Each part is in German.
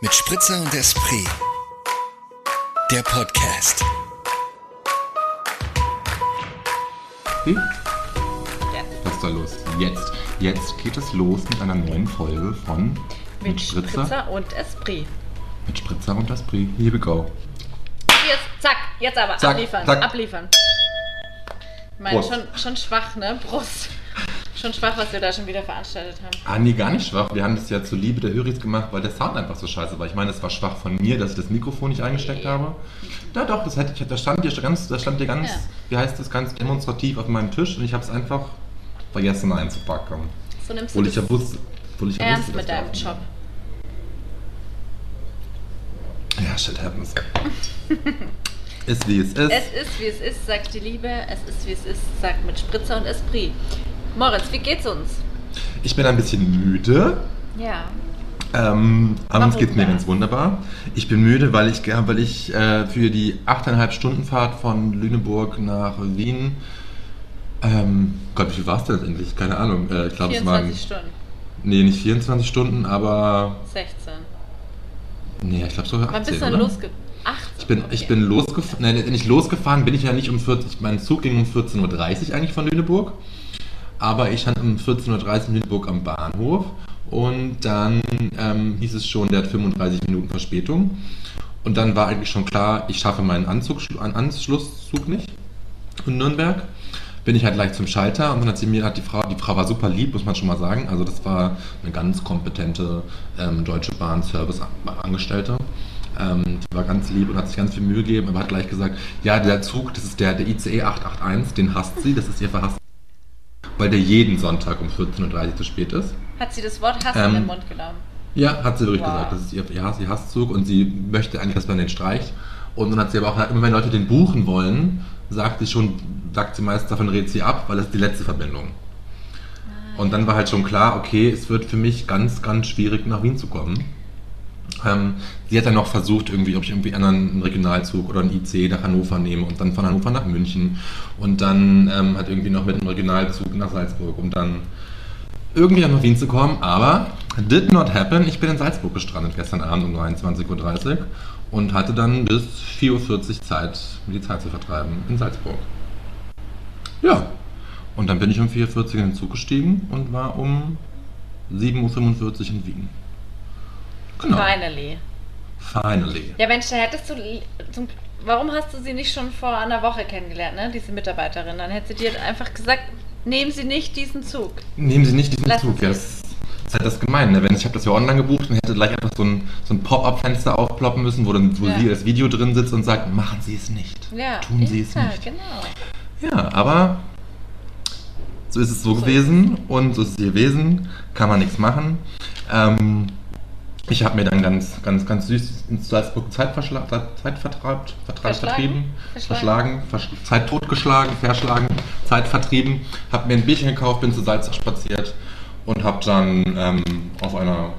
mit Spritzer und Esprit. Der Podcast. Hm? Was ist da los? Jetzt, jetzt geht es los mit einer neuen Folge von Mit Spritzer und Esprit. Mit Spritzer und Esprit. Here we go. Jetzt, zack, jetzt aber Zack, abliefern, zack. abliefern. Ich meine, schon, schon schwach, ne? Brust. Schon schwach, was wir da schon wieder veranstaltet haben. Ah, nee, gar nicht schwach. Wir haben das ja zur Liebe der Höris gemacht, weil der Sound einfach so scheiße war. Ich meine, es war schwach von mir, dass ich das Mikrofon nicht eingesteckt habe. Ja, doch, das, hätte ich, das stand hier ganz, das stand hier ganz, Ja. wie heißt das, ganz demonstrativ auf meinem Tisch und ich habe es einfach vergessen einzupacken. So nimmst du Obwohl ich ja wusste, obwohl ich ja ernst wusste, mit deinem Job. Ja, shit happens. ist wie es ist. Es ist, wie es ist, sagt die Liebe. Es ist, wie es ist, sagt mit Spritzer und Esprit. Moritz, wie geht's uns? Ich bin ein bisschen müde. Ja. Ähm, aber uns Warum geht mir ganz wunderbar. Ich bin müde, weil ich, weil ich äh, für die 8,5 Stunden Fahrt von Lüneburg nach Wien. Ähm, Gott, wie viel war es denn endlich? Keine Ahnung. Äh, ich glaube, es waren. 24 Stunden. Nee, nicht 24 Stunden, aber. 16. Nee, ich glaube sogar 18. Wann bist du denn oder? losge... 18. Ich bin, ich okay. bin losgefahren, nein, nicht losgefahren bin ich ja nicht um 40, mein Zug ging um 14.30 Uhr eigentlich von Lüneburg, aber ich stand um 14.30 Uhr in Lüneburg am Bahnhof und dann ähm, hieß es schon, der hat 35 Minuten Verspätung und dann war eigentlich schon klar, ich schaffe meinen Anzug, Anschlusszug nicht in Nürnberg. Bin ich halt gleich zum Schalter und dann hat sie mir, hat die Frau, die Frau war super lieb, muss man schon mal sagen. Also das war eine ganz kompetente ähm, Deutsche Bahn Service Angestellte. Ähm, die war ganz lieb und hat sich ganz viel Mühe gegeben, aber hat gleich gesagt, ja, der Zug, das ist der, der ICE 881, den hasst sie, das ist ihr verhasst, weil der jeden Sonntag um 14.30 Uhr zu spät ist. Hat sie das Wort Hass Ähm, in den Mund genommen? Ja, hat sie wirklich Wow. gesagt. Das ist ihr, ihr, Hass, ihr Hasszug und sie möchte eigentlich, dass man den streicht. Und dann hat sie aber auch gesagt, immer wenn Leute den buchen wollen, sagt sie schon, sagt sie meist, davon redet sie ab, weil das ist die letzte Verbindung. Und dann war halt schon klar, okay, es wird für mich ganz, ganz schwierig nach Wien zu kommen. Ähm, sie hat dann noch versucht, irgendwie, ob ich irgendwie einen Regionalzug oder einen IC nach Hannover nehme und dann von Hannover nach München und dann ähm, hat irgendwie noch mit einem Regionalzug nach Salzburg, um dann irgendwie nach Wien zu kommen, aber did not happen. Ich bin in Salzburg gestrandet gestern Abend um 23.30 Uhr und hatte dann bis 4.40 Uhr Zeit, mir die Zeit zu vertreiben in Salzburg. Ja, und dann bin ich um 4.40 Uhr in den Zug gestiegen und war um 7.45 Uhr in Wien. Genau. Finally. Finally. Ja, Mensch, da hättest du. Zum, warum hast du sie nicht schon vor einer Woche kennengelernt, ne? Diese Mitarbeiterin? Dann hätte sie dir einfach gesagt, nehmen Sie nicht diesen Zug. Nehmen Sie nicht diesen Lassen Zug. Ja, das ist halt das Gemeine. Ne? Wenn ich habe das ja online gebucht und hätte gleich einfach so ein, so ein Pop-up-Fenster aufploppen müssen, wo, dann, wo Ja. sie das Video drin sitzt und sagt, machen Sie es nicht. Ja. Tun Sie es ja, nicht. genau. Ja, aber so ist es so, So gewesen und so ist es gewesen. Kann man nichts machen. Ähm, ich habe mir dann ganz, ganz, ganz süß in Salzburg Zeit, verschla- Zeit vertreibt, vertreibt, Verschlagen? vertrieben, Verschlagen? verschlagen, versch Zeit totgeschlagen, verschlagen, Zeit vertrieben. Habe mir ein Bierchen gekauft, bin zu Salzburg spaziert und habe dann ähm, auf einer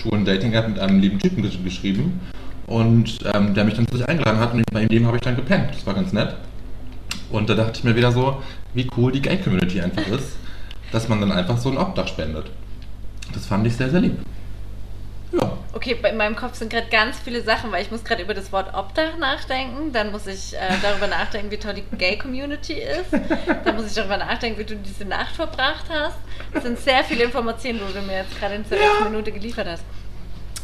schwulen Dating-App mit einem lieben Typen gesch- geschrieben und ähm, der mich dann zu sich eingeladen hat und bei dem habe ich dann gepennt. Das war ganz nett. Und da dachte ich mir wieder so, wie cool die Gay-Community einfach ist, dass man dann einfach so ein Obdach spendet. Das fand ich sehr, sehr lieb. Ja. Okay, in meinem Kopf sind gerade ganz viele Sachen, weil ich muss gerade über das Wort Obdach nachdenken. Dann muss ich äh, darüber nachdenken, wie toll die Gay-Community ist. Dann muss ich darüber nachdenken, wie du diese Nacht verbracht hast. Das sind sehr viele Informationen, die du mir jetzt gerade in der letzten Minute geliefert hast.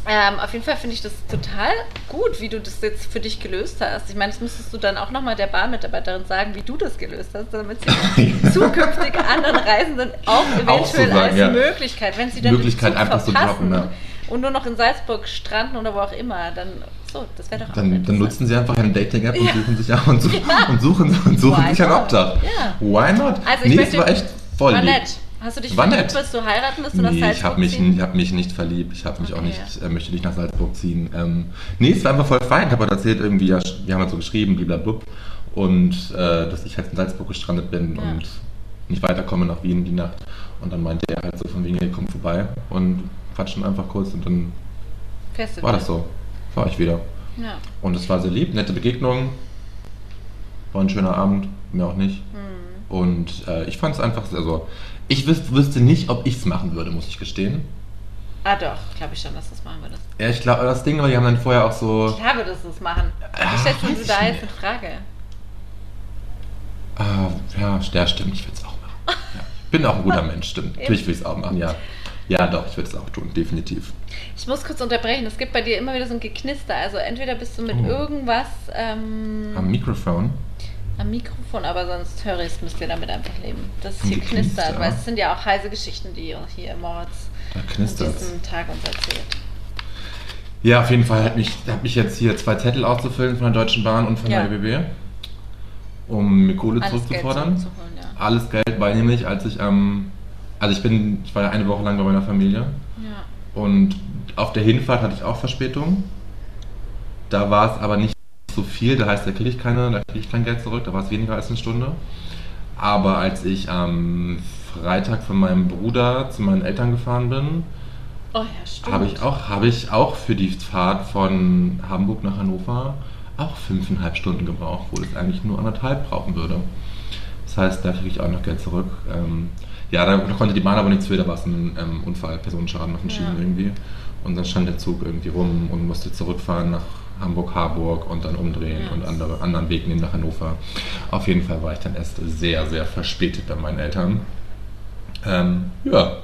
Ähm, auf jeden Fall finde ich das total gut, wie du das jetzt für dich gelöst hast. Ich meine, das müsstest du dann auch nochmal der Bahnmitarbeiterin sagen, wie du das gelöst hast, damit sie zukünftig anderen Reisenden auch Auch so eventuell sagen, als ja. Möglichkeit, wenn sie dann Möglichkeit einfach zu verpassen droppen, ja. Und nur noch in Salzburg stranden oder wo auch immer, dann so, das wäre doch auch Dann, nutzen sie einfach eine Dating-App und Ja. suchen sich auch und, suchen, Ja. und suchen, und suchen Why sich ein? Obdach. Ja. Why not? Also ich nee, es war echt voll war nett. Hast du dich War verliebt, bis du heiraten bist oder Nee, Salzburg ich habe mich, ziehen? ich hab mich nicht verliebt. Ich habe mich auch Okay. nicht, äh, möchte nicht nach Salzburg ziehen. Ähm, nee, es war einfach voll fein. Ich habe halt erzählt, irgendwie, ja, wir haben halt so geschrieben, blablabla. Und äh, dass ich halt in Salzburg gestrandet bin und nicht weiterkomme nach Wien die Nacht. Und dann meinte er halt so von wegen, hey, komm vorbei und quatschen einfach kurz und dann du war das so. War ich wieder. Ja. Und es war sehr lieb, nette Begegnung. War ein schöner Abend, mir auch nicht. Hm. Und äh, ich fand es einfach sehr so. Ich wüs wüsste nicht, ob ich es machen würde, muss ich gestehen. Ah doch, glaube ich schon, dass du das machen würdest. Ja, ich glaube, das Ding war, die haben dann vorher auch so. Ich glaube, dass du es machen. Wie stellst du da jetzt in Frage? Ah, ja, ja, stimmt, ich würde es auch machen. Ja. Ich bin auch ein guter Mensch, stimmt. Natürlich würde ich es auch machen, ja. Ja, doch, ich würde es auch tun, definitiv. Ich muss kurz unterbrechen. Es gibt bei dir immer wieder so ein Geknister. Also entweder bist du mit Oh. irgendwas ähm, Am Mikrofon. am Mikrofon, aber sonst höre ich es, müsst ihr damit einfach leben. Das Ein hier Geknister? knistert, weil es sind ja auch heiße Geschichten, die hier Moritz Da an knistert diesem Tag uns erzählt. Ja, auf jeden Fall hat mich, hat mich jetzt hier zwei Zettel auszufüllen von der Deutschen Bahn und von Ja. der ÖBB, um mir Kohle Alles Geld zurückzufordern. zurückzuholen, ja. Alles Geld, weil nämlich, als ich ähm, also ich bin, ich war ja eine Woche lang bei meiner Familie Ja. und auf der Hinfahrt hatte ich auch Verspätung. Da war es aber nicht so viel, da heißt, da kriege ich keine, da kriege ich kein Geld zurück, da war es weniger als eine Stunde. Aber als ich am Freitag von meinem Bruder zu meinen Eltern gefahren bin, Oh ja, habe ich auch, habe ich auch für die Fahrt von Hamburg nach Hannover auch fünfeinhalb Stunden gebraucht, wo es eigentlich nur anderthalb brauchen würde. Das heißt, da kriege ich auch noch Geld zurück. Ja, da konnte die Bahn aber nichts für, da war es ein ähm, Unfall, Personenschaden auf den Ja. Schienen irgendwie. Und dann stand der Zug irgendwie rum und musste zurückfahren nach Hamburg-Harburg und dann umdrehen Ja. und andere, anderen Weg nehmen nach Hannover. Auf jeden Fall war ich dann erst sehr, sehr verspätet bei meinen Eltern. Ähm, ja,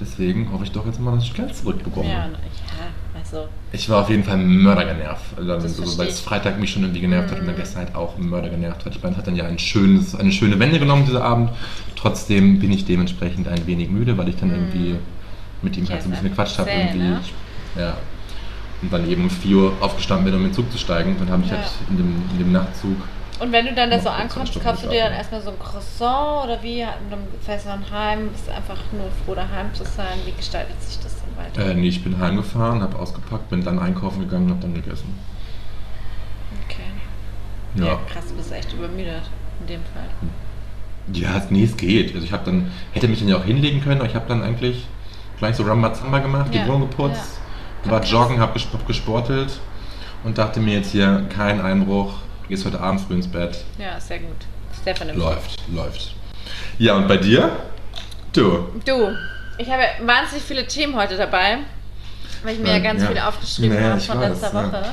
deswegen hoffe ich doch jetzt mal, dass ich Geld zurückbekomme. Ja, na, ja, also. Ich war auf jeden Fall mördergenervt, also, Das also, weil es. Freitag mich schon irgendwie genervt hat und dann Mhm. gestern halt auch mördergenervt hat. Ich meine, es hat dann ja ein schönes, eine schöne Wende genommen dieser Abend. Trotzdem bin ich dementsprechend ein wenig müde, weil ich dann Mhm. irgendwie mit ihm halt so ein bisschen gequatscht habe. ne? Ja. Und dann eben um 4 Uhr aufgestanden bin, um in den Zug zu steigen. Und dann habe ich Ja. halt in dem, in dem Nachtzug Und wenn du dann da so ankommst, kaufst du dir dann erstmal so ein Croissant oder wie? Und dann fährst du dann heim, bist einfach nur froh daheim zu sein. Wie gestaltet sich das weiter? Äh, nee, ich bin heimgefahren, habe ausgepackt, bin dann einkaufen gegangen und habe dann gegessen. Okay. Ja. Ja. krass, du bist echt übermüdet in dem Fall. Ja, nee, es geht. Also ich habe dann, hätte mich dann ja auch hinlegen können, aber ich habe dann eigentlich gleich so Rambazamba gemacht, Ja, die Wohnung geputzt, ja. war joggen, habe gesp hab gesportelt und dachte mir jetzt hier, kein Einbruch, gehst heute Abend früh ins Bett. Ja, sehr gut. Sehr vernünftig. Läuft, läuft. Ja, und bei dir? Du. Du, ich habe ja wahnsinnig viele Themen heute dabei, weil ich mir ja, Ja, ganz ja. viel aufgeschrieben Nee, habe von letzter ja. Woche.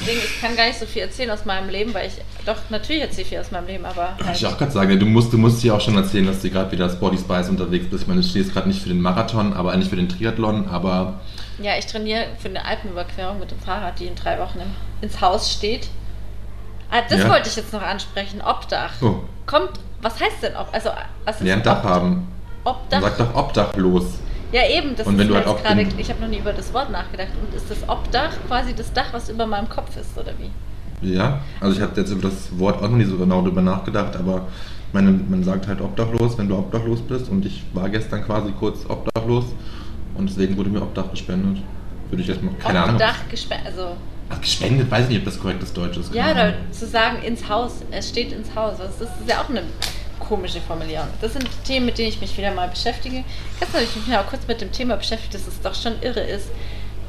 Deswegen, ich kann gar nicht so viel erzählen aus meinem Leben, weil ich, doch, natürlich erzähle ich viel aus meinem Leben, aber halt, ich auch gerade sagen, du musst, du musst hier auch schon erzählen, dass du gerade wieder als Body Spice unterwegs bist. Ich meine, du stehst gerade nicht für den Marathon, aber eigentlich für den Triathlon, aber ja, ich trainiere für eine Alpenüberquerung mit dem Fahrrad, die in drei Wochen ins Haus steht. Ah, das Ja. wollte ich jetzt noch ansprechen, Obdach. oh, Kommt, was heißt denn Ob? Also, was ist lern Dach Obdach? haben. Obdach? Sag doch obdachlos. Ja, eben, das Und wenn ist du halt gerade, ich habe noch nie über das Wort nachgedacht. Und ist das Obdach quasi das Dach, was über meinem Kopf ist, oder wie? Ja, also ich habe jetzt über das Wort auch noch nie so genau drüber nachgedacht, aber meine, man sagt halt obdachlos, wenn du obdachlos bist und ich war gestern quasi kurz obdachlos und deswegen wurde mir Obdach gespendet. Würde ich jetzt mal, keine Ahnung. Obdach gespendet, also Ach, gespendet, weiß ich nicht, ob das korrektes Deutsch ist. Ja, oder zu sagen ins Haus, es steht ins Haus. Das ist ja auch eine komische Formulierung. Das sind Themen, mit denen ich mich wieder mal beschäftige. Gestern habe ich mich auch kurz mit dem Thema beschäftigt, dass es doch schon irre ist,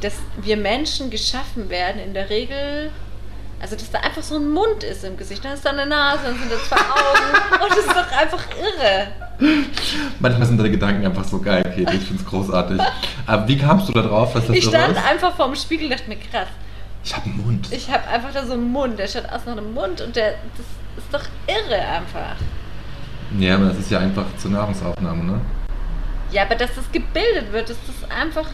dass wir Menschen geschaffen werden, in der Regel, also dass da einfach so ein Mund ist im Gesicht, dann ist da eine Nase, dann sind da zwei Augen und das ist doch einfach irre. Manchmal sind deine Gedanken einfach so geil, Kate. Ich finde es großartig. Aber wie kamst du da drauf, dass das Ich so stand ist? einfach vorm Spiegel und dachte mir, krass, Ich habe einen Mund. ich habe einfach da so einen Mund, der schaut aus nach einem Mund und der, das ist doch irre einfach. Ja, aber das ist ja einfach zur Nahrungsaufnahme, ne? Ja, aber dass das gebildet wird, dass das einfach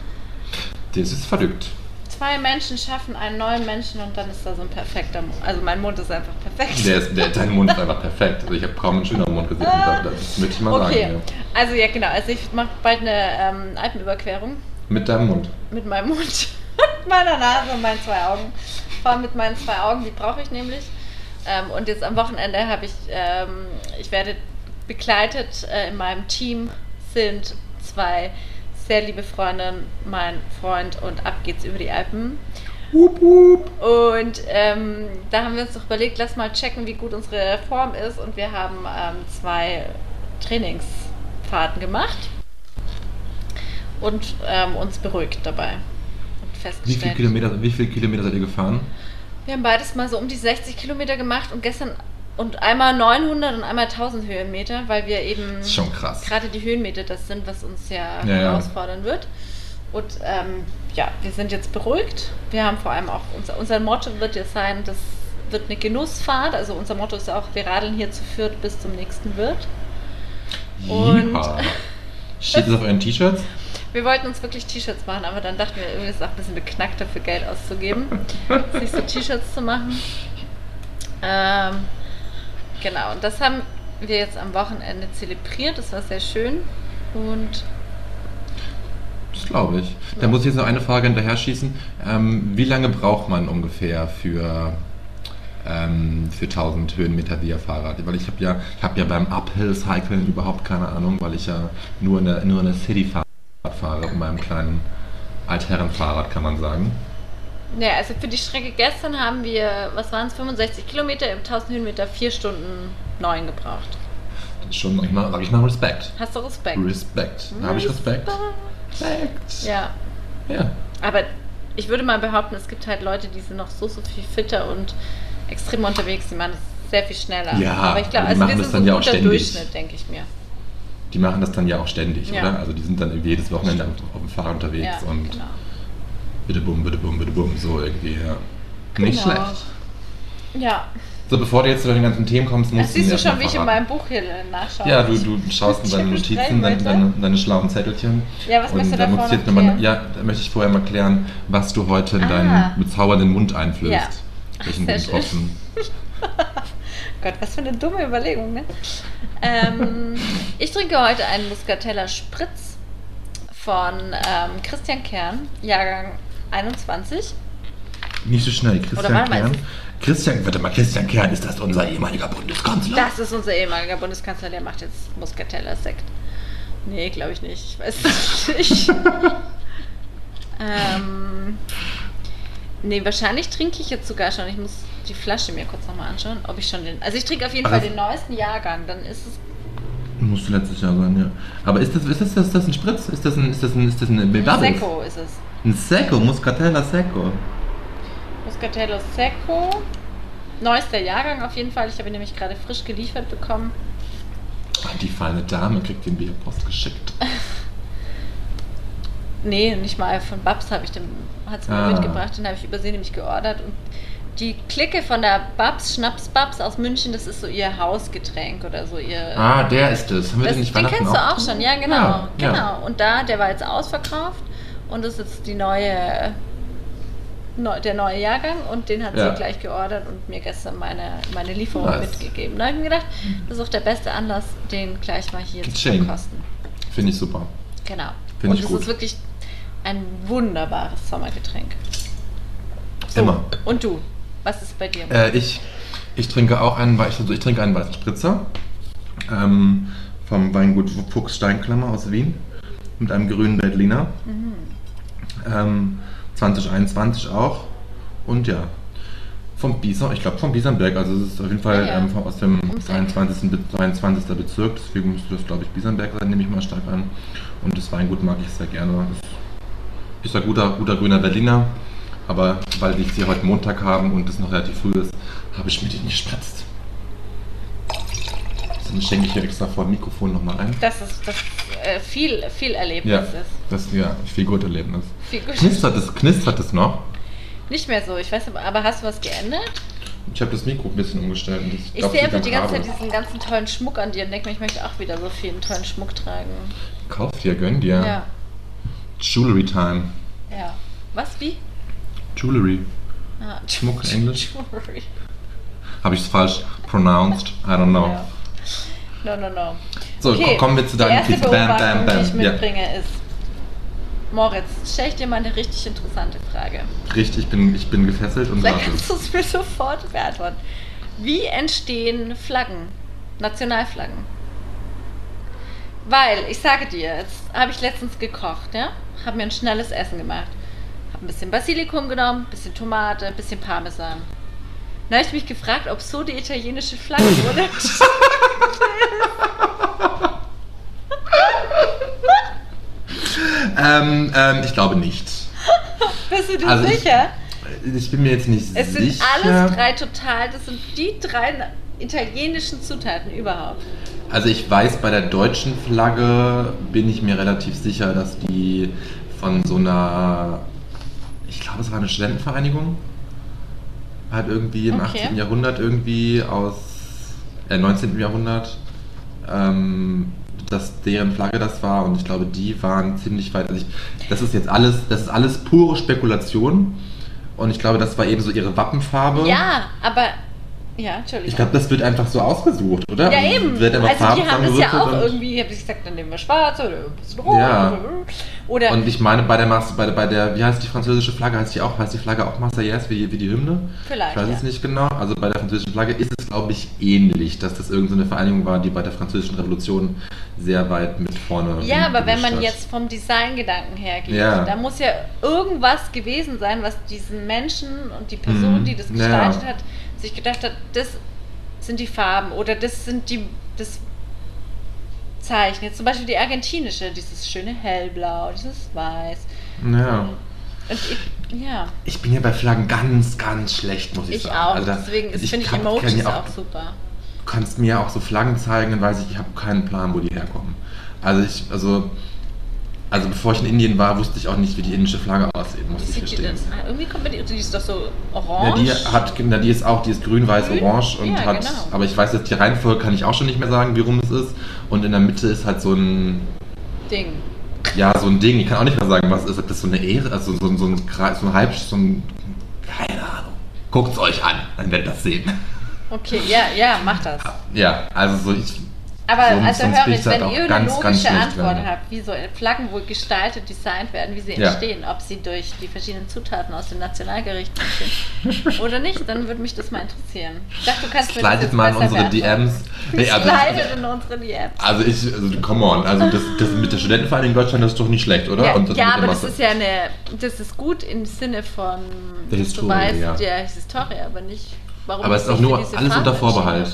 Das ist verrückt. zwei Menschen schaffen einen neuen Menschen und dann ist da so ein perfekter Mund. Also mein Mund ist einfach perfekt. Der ist, der, dein Mund ist einfach perfekt. Also ich habe kaum einen schöneren Mund gesehen. Das möchte ich mal okay, sagen. Ja. also ja genau, also ich mache bald eine ähm, Alpenüberquerung Mit deinem Mund. mit meinem Mund, mit meiner Nase und meinen zwei Augen. Vor allem mit meinen zwei Augen, die brauche ich nämlich. Ähm, und jetzt am Wochenende habe ich, ähm, ich werde begleitet äh, in meinem Team sind zwei sehr liebe Freundinnen, mein Freund und ab geht's über die Alpen. Wup, wup. Und ähm, da haben wir uns doch überlegt, lass mal checken, wie gut unsere Form ist. Und wir haben ähm, zwei Trainingsfahrten gemacht und ähm, uns beruhigt dabei. Und Wie festgestellt. viele, Kilometer, wie viele Kilometer seid ihr gefahren? Wir haben beides mal so um die 60 Kilometer gemacht und gestern und einmal 900 und einmal 1000 Höhenmeter, weil wir eben gerade die Höhenmeter das sind, was uns ja, Ja, herausfordern wird. Und ähm, ja, wir sind jetzt beruhigt. Wir haben vor allem auch, unser, unser Motto wird jetzt sein, das wird eine Genussfahrt. Also unser Motto ist auch, wir radeln hier zu Fürth bis zum nächsten Wirt. Und- Ja. Steht das auf euren T-Shirts? Wir wollten uns wirklich T-Shirts machen, aber dann dachten wir, irgendwie ist es auch ein bisschen beknackt dafür Geld auszugeben, sich so T-Shirts zu machen. Ähm, genau, und das haben wir jetzt am Wochenende zelebriert. Das war sehr schön. Und Das glaube ich. Da muss ich jetzt noch eine Frage hinterher schießen. Ähm, wie lange braucht man ungefähr für, ähm, für 1000 Höhenmeter via Fahrrad? Weil ich habe ja, hab ja beim Uphill-Cycling überhaupt keine Ahnung, weil ich ja nur in der, nur in der City-Fahrrad fahre, in meinem kleinen Altherrenfahrrad, kann man sagen. Ja, also für die Strecke gestern haben wir, was waren es, 65 Kilometer im 1000 Höhenmeter, 4 Stunden 9 gebraucht. Das ist schon, sag ich mal, sag ich mal Respekt. Hast du Respekt? Respekt. Da habe ich Respekt. Respekt. Ja, Ja. aber ich würde mal behaupten, es gibt halt Leute, die sind noch so, so viel fitter und extrem unterwegs, die machen das sehr viel schneller. Ja, aber ich glaube, also wir machen sind das so dann ein ja auch guter ständig. Durchschnitt, denke ich mir. Die machen das dann ja auch ständig, Ja. oder? Also die sind dann irgendwie jedes Wochenende auf, auf dem Fahrrad unterwegs Ja, und genau. Bitte bum, bitte bum, bitte bum, so irgendwie, ja. Nicht Genau. schlecht. Ja, So, bevor du jetzt zu den ganzen Themen kommst, musst das du siehst du schon, wie ich in meinem Buch hier nachschaue. Ja, du, du schaust in deine Notizen, deine, deine, deine schlauen Zettelchen. Ja, was möchtest du da davor muss ich jetzt noch noch mal, klären? Ja, da möchte ich vorher mal klären, was du heute in Ah. deinen bezaubernden Mund einflößt. Ja. Welchen Sehr. Tropfen. Gott, was für eine dumme Überlegung, ne? ähm, ich trinke heute einen Muscatella Spritz von ähm, Christian Kern, Jahrgang 21. Nicht so schnell, Christian mal, Kern. ist Christian, warte mal, Christian Kern, ist das unser ehemaliger Bundeskanzler? Das ist unser ehemaliger Bundeskanzler, der macht jetzt Muscatella Sekt. Nee, glaube ich nicht. Ich weiß es nicht. ähm, nee, wahrscheinlich trinke ich jetzt sogar schon. Ich muss die Flasche mir kurz nochmal anschauen, ob ich schon den. Also ich trinke auf jeden Also- Fall den neuesten Jahrgang. Dann ist es Muss letztes Jahr sein, ja. Aber ist das, ist das, ist das ein Spritz? Ist das ein, ist das ein, ist das ein Bubbles? Secco ist es. Ein Secco, Muscatella Secco. Muscatello Secco. Neuester Jahrgang auf jeden Fall. Ich habe ihn nämlich gerade frisch geliefert bekommen. Die feine Dame kriegt den via Post geschickt. Nee, nicht mal von Babs habe ich den, hat sie mir Ah. mitgebracht, den habe ich übersehen, nämlich geordert. Und die Clique von der Babs, Schnaps Babs aus München, das ist so ihr Hausgetränk oder so ihr. Ah, der ist es. Haben wir das, den nicht den kennst du auch schon, ja genau, Ja, genau. ja. Und da, der war jetzt ausverkauft und das ist jetzt die neue, neu, der neue Jahrgang und den hat Ja. sie gleich geordert und mir gestern meine, meine Lieferung Nice. mitgegeben. Da habe ich mir gedacht, das ist auch der beste Anlass, den gleich mal hier zu Geschehen. verkosten. Finde ich super. Genau. Find und es ist wirklich ein wunderbares Sommergetränk. Immer. Und du? Was ist bei dir? Äh, ich, ich trinke auch einen, also ich trinke einen weißen Spritzer ähm, vom Weingut Fuchs Steinklammer aus Wien mit einem grünen Berliner. Mhm. Ähm, 2021 auch. Und ja, vom Bieser, ich glaube vom Biesernberg, also es ist auf jeden Fall Ja, ja. ähm, aus dem Ums Eck. 23. Be 23. Bezirk, deswegen müsste das glaube ich Biesernberg sein, nehme ich mal stark an. Und das Weingut mag ich sehr gerne. Das ist ein guter, guter grüner Berliner, aber weil wir sie heute Montag haben und es noch relativ früh ist, habe ich mir den gespritzt. Dann schenke ich hier extra vor dem Mikrofon nochmal ein. Das ist das äh, viel, viel Erlebnis Ja, ist. das ja viel gut Erlebnis. Viel gut. Knistert es, knistert es noch? Nicht mehr so, ich weiß aber, aber hast du was geändert? Ich habe das Mikro ein bisschen umgestellt. Und Ich glaub, sehe einfach die ganze. Zeit diesen ganzen tollen Schmuck an dir und denke mir, ich möchte auch wieder so viel tollen Schmuck tragen. Kauf dir, gönn dir. Ja. Jewelry Time. Ja. Was? Wie? Jewelry. Ah, Schmuck, Englisch? Jewelry. Habe ich es falsch pronounced? I don't know. Ja. No, no, no. So, ko- kommen wir zu deinem erste Quiz. Bam, bam, bam. die ich Ja. mitbringe, ist Moritz, stelle ich dir mal eine richtig interessante Frage. Richtig, ich bin, ich bin gefesselt und Vielleicht warte. kannst du es mir sofort beantworten. Wie entstehen Flaggen? Nationalflaggen? Weil, ich sage dir, jetzt habe ich letztens gekocht, ja? Habe mir ein schnelles Essen gemacht. Habe ein bisschen Basilikum genommen, ein bisschen Tomate, ein bisschen Parmesan. Dann habe ich mich gefragt, ob so die italienische Flagge wurde. Ähm, ähm, ich glaube nicht. Bist du dir Also ich- sicher? Ich bin mir jetzt nicht Es sind sicher. alles drei total, das sind die drei italienischen Zutaten überhaupt. Also ich weiß, bei der deutschen Flagge bin ich mir relativ sicher, dass die von so einer, ich glaube, es war eine Studentenvereinigung. Halt irgendwie im Okay. 18. Jahrhundert irgendwie aus, äh, 19. Jahrhundert, ähm, dass deren Flagge das war und ich glaube, die waren ziemlich weit. Also ich, das ist jetzt alles, das ist alles pure Spekulation und ich glaube, das war eben so ihre Wappenfarbe. Ja, aber. Ja, Entschuldigung. Ich glaube, das wird einfach so ausgesucht, oder? ja, eben. Wird einfach Also, die haben das ja auch irgendwie, habe ich gesagt, dann nehmen wir schwarz oder ein bisschen rot. Ja. Oder. Und ich meine, bei der, Mas bei, der, bei der, wie heißt die französische Flagge, heißt die auch, heißt die Flagge auch Marseillaise wie, wie die Hymne? Vielleicht, Ich weiß ja. es nicht genau. Also bei der französischen Flagge ist es, glaube ich, ähnlich, dass das irgendeine Vereinigung war, die bei der französischen Revolution sehr weit mit vorne Ja, aber wenn man hat. jetzt vom Designgedanken her geht, Ja. da muss ja irgendwas gewesen sein, was diesen Menschen und die Person, Mhm. die das Ja. gestaltet hat, sich gedacht hat, das sind die Farben oder das sind die das Zeichen. Jetzt zum Beispiel die argentinische, dieses schöne hellblau, dieses weiß. Ja. Und ich, ja, Ich bin ja bei Flaggen ganz, ganz schlecht, muss ich, ich sagen. auch. Also da- Deswegen ich finde ich kann- kann Emojis ja auch, super. Du kannst mir auch so Flaggen zeigen, dann weiß ich, ich habe keinen Plan, wo die herkommen. Also ich, also, also bevor ich in Indien war, wusste ich auch nicht, wie die indische Flagge aussieht, muss ich denn? Ah, irgendwie kommt mir die, die ist doch so Ja, orange. die hat, na, die ist auch, die ist grün, weiß, Grün? orange und Ja, hat, genau. aber ich weiß jetzt die Reihenfolge kann ich auch schon nicht mehr sagen, wie rum es ist. Und in der Mitte ist halt so ein, Ding. ja, so ein Ding, ich kann auch nicht mehr sagen, was es ist, ob das so eine Ehre, also so, so, ein, Kreis, so ein Halb, so ein, keine Ahnung. Guckt's euch an, dann werdet ihr das sehen. Okay, ja, ja, mach das. Ja, also so, ich, Aber Sonst- also sonst höre ich wenn ihr eine ganz, logische Antwort drin. habt, wie so Flaggen wohl gestaltet, designt werden, wie sie Ja. entstehen, ob sie durch die verschiedenen Zutaten aus dem Nationalgericht entstehen oder nicht, dann würde mich das mal interessieren. Ich dachte, du kannst slidet mal in unsere. DMs. Nee, also, Slidet in unsere DMs. also ich, also come on, also das, das mit der Studentenvereinigung in Deutschland das ist doch nicht schlecht, oder? Ja, ja aber das ist ja eine, das ist gut im Sinne von, Der Historie, du weißt, ja. ja, Historie, aber nicht, warum Aber es ist auch nur alles unter Vorbehalt.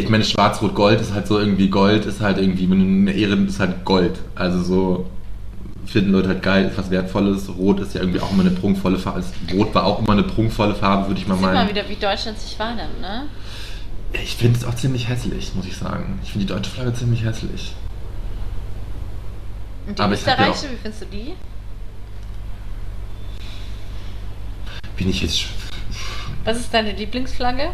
Ich meine, Schwarz-Rot-Gold ist halt so irgendwie Gold, ist halt irgendwie, wenn du eine Ehre ist halt Gold. Also so finden Leute halt geil, ist was Wertvolles. Rot ist ja irgendwie auch immer eine prunkvolle Farbe. Also Rot war auch immer eine prunkvolle Farbe, würde ich mal Sieht mal meinen. wieder, wie Deutschland sich wahrnimmt, ne? Ich finde es auch ziemlich hässlich, muss ich sagen. Ich finde die deutsche Flagge ziemlich hässlich. Und die Aber ja österreichische, wie findest du die? Bin ich jetzt. Was ist deine Lieblingsflagge?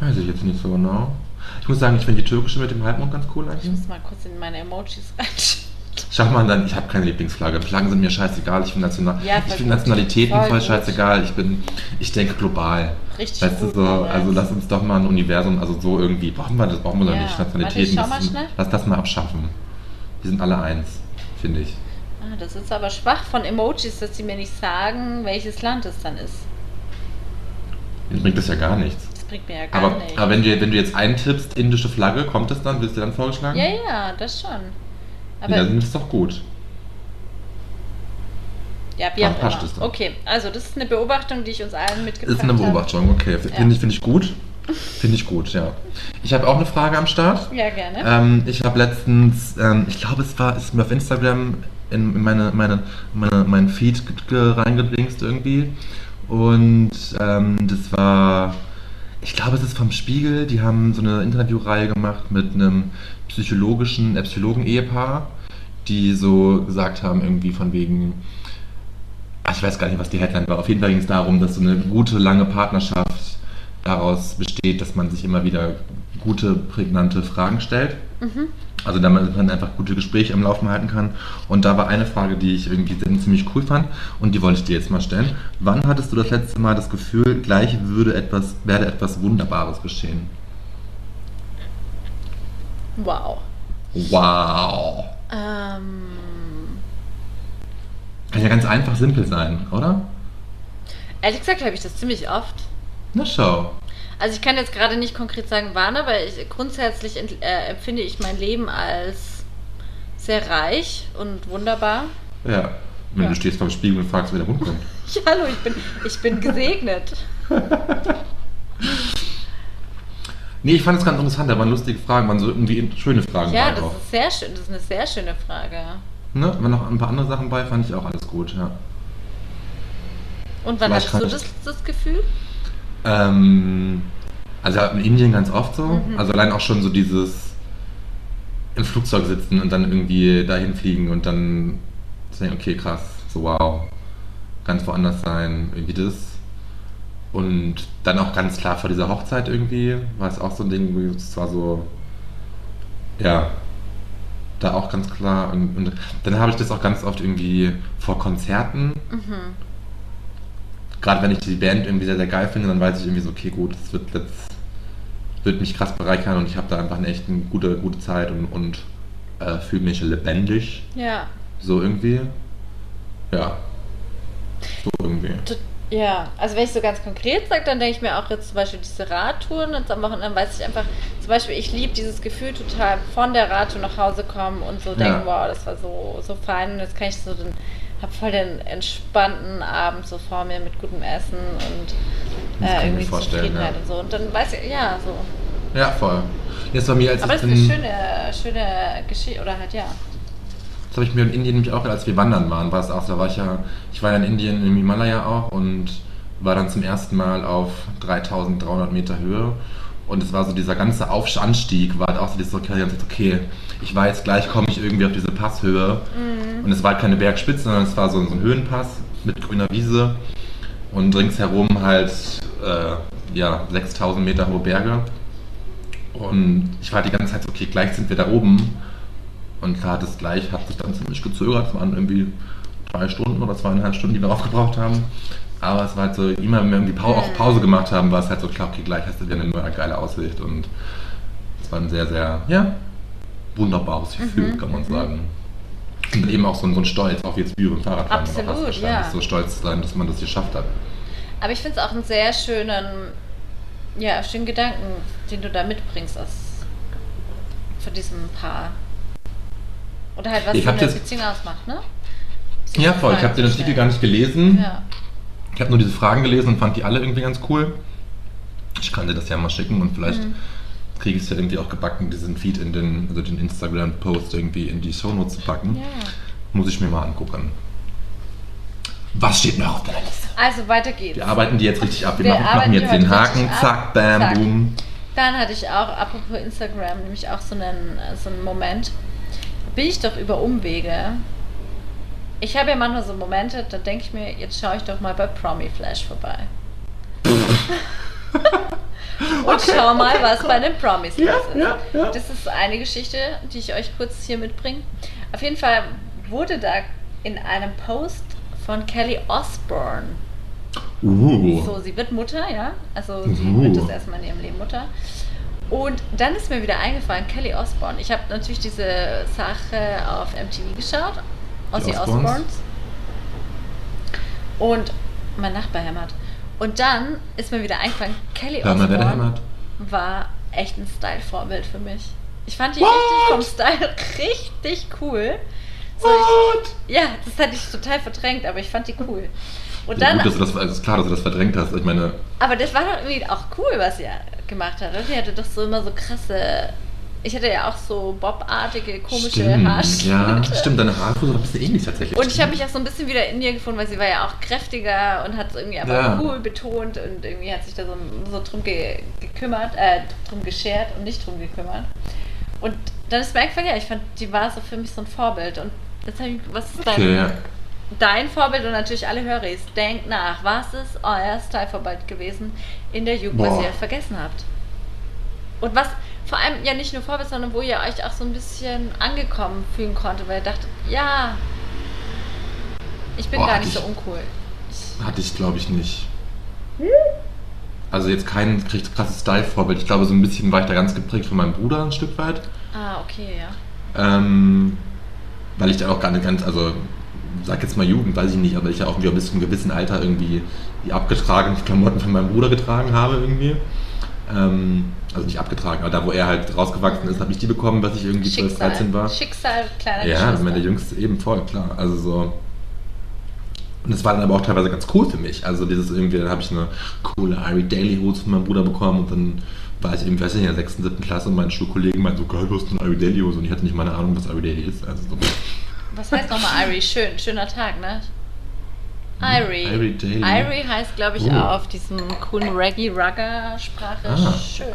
Weiß ich jetzt nicht so genau. Ich muss sagen, ich finde die türkische mit dem Halbmond ganz cool Ich eigentlich. muss mal kurz in meine Emojis reinschauen. Schau mal dann, ich habe keine Lieblingsflagge. Flaggen sind mir scheißegal. Ich finde National Ja, ich find. Nationalitäten Voll voll, scheißegal. Ich bin, ich denke global. Richtig Weißt du gut, so, Moritz. also lass uns doch mal ein Universum, also so irgendwie, brauchen wir das, brauchen wir doch Ja. nicht. Warte, Nationalitäten, ich schau das mal sind- schnell. lass das mal abschaffen. Wir sind alle eins, finde ich. Ah, das ist aber schwach von Emojis, dass sie mir nicht sagen, welches Land es dann ist. Mir bringt das ja gar nichts. Bringt mir ja gar Aber, nichts. aber wenn, du, wenn du jetzt eintippst, indische Flagge, kommt das dann? Wirst du dann vorgeschlagen? ja, ja, das schon. Aber ja, dann ist doch gut. ja, wie dann auch passt immer. es. Okay, also das ist eine Beobachtung, die ich uns allen mitgebracht Ist eine habe. Beobachtung, okay. Finde Ja. ich, finde ich gut. Finde ich gut, ja. Ich habe auch eine Frage am Start. Ja, gerne. Ähm, ich habe letztens, ähm, ich glaube, es war, ist mir auf Instagram in, in meine, meine, meine, meinen Feed ge- ge- reingedingst irgendwie. Und ähm, das war, ich glaube, es ist vom Spiegel. Die haben so eine Interviewreihe gemacht mit einem psychologischen, äh, Psychologen-Ehepaar, die so gesagt haben, irgendwie von wegen, ach, ich weiß gar nicht, was die Headline war. Auf jeden Fall ging es darum, dass so eine gute, lange Partnerschaft daraus besteht, dass man sich immer wieder gute, prägnante Fragen stellt. Also damit man einfach gute Gespräche am Laufen halten kann. Und da war eine Frage, die ich irgendwie ziemlich cool fand und die wollte ich dir jetzt mal stellen. Wann hattest du das letzte Mal das Gefühl, gleich würde etwas, werde etwas Wunderbares geschehen? wow. Wow. Ähm, Kann ja ganz einfach simpel sein, oder? ehrlich gesagt habe ich das ziemlich oft. Na schau. Also ich kann jetzt gerade nicht konkret sagen, wann, aber ich, grundsätzlich äh, empfinde ich mein Leben als sehr reich und wunderbar. Ja. Wenn Ja. du stehst vor dem Spiegel und fragst, wer der Hund kommt. Ja, hallo, ich bin, ich bin gesegnet. Nee, ich fand es ganz interessant, da waren lustige Fragen, waren so irgendwie schöne Fragen Ja, das auch. ist sehr schön. Das ist eine sehr schöne Frage. Ne? Waren noch ein paar andere Sachen bei, fand ich auch alles gut, ja. Und wann Vielleicht hattest du das, das Gefühl? Ähm, also in Indien ganz oft so. Mhm. Also allein auch schon so dieses, im Flugzeug sitzen und dann irgendwie dahin fliegen und dann denken, okay, krass, so wow, ganz woanders sein, irgendwie das. Und dann auch ganz klar vor dieser Hochzeit irgendwie, war es auch so ein Ding, wo es war so, ja, da auch ganz klar. Und, und dann habe ich das auch ganz oft irgendwie vor Konzerten. Mhm. Gerade wenn ich die Band irgendwie sehr, sehr geil finde, dann weiß ich irgendwie so, okay, gut, das wird jetzt wird mich krass bereichern und ich habe da einfach eine echt eine gute, gute Zeit und, und äh, fühle mich lebendig. Ja. So irgendwie. Ja. So irgendwie. Ja, also wenn ich so ganz konkret sage, dann denke ich mir auch jetzt zum Beispiel diese Radtouren und am Wochenende weiß ich einfach, zum Beispiel ich liebe dieses Gefühl total von der Radtour nach Hause kommen und so denken, wow, das war so, so fein und jetzt kann ich so den, hab voll den entspannten Abend so vor mir mit gutem Essen und äh, irgendwie Zufriedenheit ja. und so. Und dann weiß ich, ja, so. Ja, voll. Jetzt bei mir, als Aber das ist eine schöne, schöne Geschichte, oder halt ja. Das habe ich mir in Indien nämlich auch, als wir wandern waren, war es auch, da war ich ja, ich war ja in Indien im Himalaya auch und war dann zum ersten Mal auf 3300 Meter Höhe und es war so dieser ganze Auf Anstieg, war halt auch so dieses, okay, okay, ich weiß, gleich komme ich irgendwie auf diese Passhöhe und es war halt keine Bergspitze, sondern es war so, so ein Höhenpass mit grüner Wiese und ringsherum halt, äh, ja, 6000 Meter hohe Berge und ich war die ganze Zeit so, okay, gleich sind wir da oben und klar, das gleich hat sich dann ziemlich gezögert. Es waren irgendwie drei Stunden oder zweieinhalb Stunden, die wir aufgebraucht haben. Aber es war halt so, immer wenn wir irgendwie Pau auch Pause gemacht haben, war es halt so klar, okay, gleich hast du wieder eine neue geile Aussicht. Und es war ein sehr, sehr, ja, wunderbares Gefühl, kann man sagen. Und eben auch so ein, so ein Stolz, auch jetzt wie beim Fahrradfahren. Absolut, ja. So stolz zu sein, dass man das geschafft hat. Aber ich finde es auch einen sehr schönen, ja, schönen Gedanken, den du da mitbringst aus von diesem Paar. Oder halt was Ich eine Beziehung ausmacht, ne? Sich Ja, voll. Ich habe den Artikel gar nicht gelesen. Ja. Ich habe nur diese Fragen gelesen und fand die alle irgendwie ganz cool. Ich kann dir das ja mal schicken und vielleicht Mhm. Kriege ich es ja irgendwie auch gebacken, diesen Feed in den, also den Instagram-Post irgendwie in die Shownotes zu packen. ja. Muss ich mir mal angucken. Was steht noch auf deiner Liste? Also weiter geht's. Wir arbeiten die jetzt richtig ab. Wir, Wir machen, machen jetzt den Haken, zack, bam, Zack. boom. Dann hatte ich auch, apropos Instagram, nämlich auch so einen, so einen Moment. Bin ich doch über Umwege. Ich habe ja manchmal so Momente, da denke ich mir, jetzt schaue ich doch mal bei Promi Flash vorbei. Und schau mal, was bei den Promis Ja, los ist. ja, ja. Das ist eine Geschichte, die ich euch kurz hier mitbringe. Auf jeden Fall wurde da in einem Post von Kelly Osbourne Uh. so, sie wird Mutter, ja. Also sie Uh. wird das erste Mal in ihrem Leben Mutter. Und dann ist mir wieder eingefallen, Kelly Osbourne. Ich habe natürlich diese Sache auf MTV geschaut. Ozzy Osbournes? Osbournes. Und mein Nachbar hämmert. Und dann ist mir wieder eingefallen, Kelly Osbourne war echt ein Style-Vorbild für mich. Ich fand die What? richtig vom Style richtig cool. So, ich, ja, das hatte ich total verdrängt, aber ich fand die cool. Und Ja, dann, gut, dass du das, also ist klar, dass du das verdrängt hast. Ich meine, aber das war doch irgendwie auch cool, was sie gemacht hat. oder? Die hatte doch so immer so krasse. Ich hatte ja auch so Bob-artige, komische stimmt, Haarschnitte. ja, stimmt, deine Haarfuß ist ein bisschen ähnlich tatsächlich. Und ich habe mich auch so ein bisschen wieder in ihr gefunden, weil sie war ja auch kräftiger und hat so irgendwie aber Ja. cool betont und irgendwie hat sich da so, so drum ge gekümmert, äh, drum geschert und nicht drum gekümmert. Und dann ist mir eingefallen, ja, ich fand, die war so für mich so ein Vorbild. Und jetzt habe ich, was ist dein, Okay, ja. dein Vorbild und natürlich alle Höris? Denkt nach, was ist euer Style-Vorbild gewesen in der Jugend, was Boah. ihr vergessen habt? Und was vor allem ja nicht nur Vorbild, sondern wo ihr euch auch so ein bisschen angekommen fühlen konntet, weil ihr dachtet, ja, ich bin Boah, gar nicht so ich- uncool. Ich, Hatte ich, glaube ich, nicht. Also jetzt kein richtig krasses Style-Vorbild. Ich glaube, so ein bisschen war ich da ganz geprägt von meinem Bruder ein Stück weit. ah, okay, ja. Ähm, weil ich da auch gar nicht ganz, also sag jetzt mal Jugend, weiß ich nicht, aber ich ja auch irgendwie bis zu einem gewissen Alter irgendwie die abgetragenen Klamotten von meinem Bruder getragen habe irgendwie. Ähm, also nicht abgetragen, aber da wo er halt rausgewachsen ist, habe ich die bekommen, was ich irgendwie 12, 13 war. Schicksal kleiner Ja, meine, der Jüngste eben voll, klar. Also so. Und das war dann aber auch teilweise ganz cool für mich. Also dieses irgendwie, dann habe ich eine coole Irie Daily Hose von meinem Bruder bekommen und dann war ich irgendwie, weiß ich nicht, in der 6., 7. Klasse und mein Schulkollegen meinten so, geil, du hast eine Irie Daily Hose und ich hatte nicht mal eine Ahnung, was Irie Daily ist. Also so. Was heißt nochmal Irie? Schön, schöner Tag, ne? Irie. Irie. Irie heißt, glaube ich, Oh. auf diesem coolen Reggae-Rugger-Sprache Ah. schön.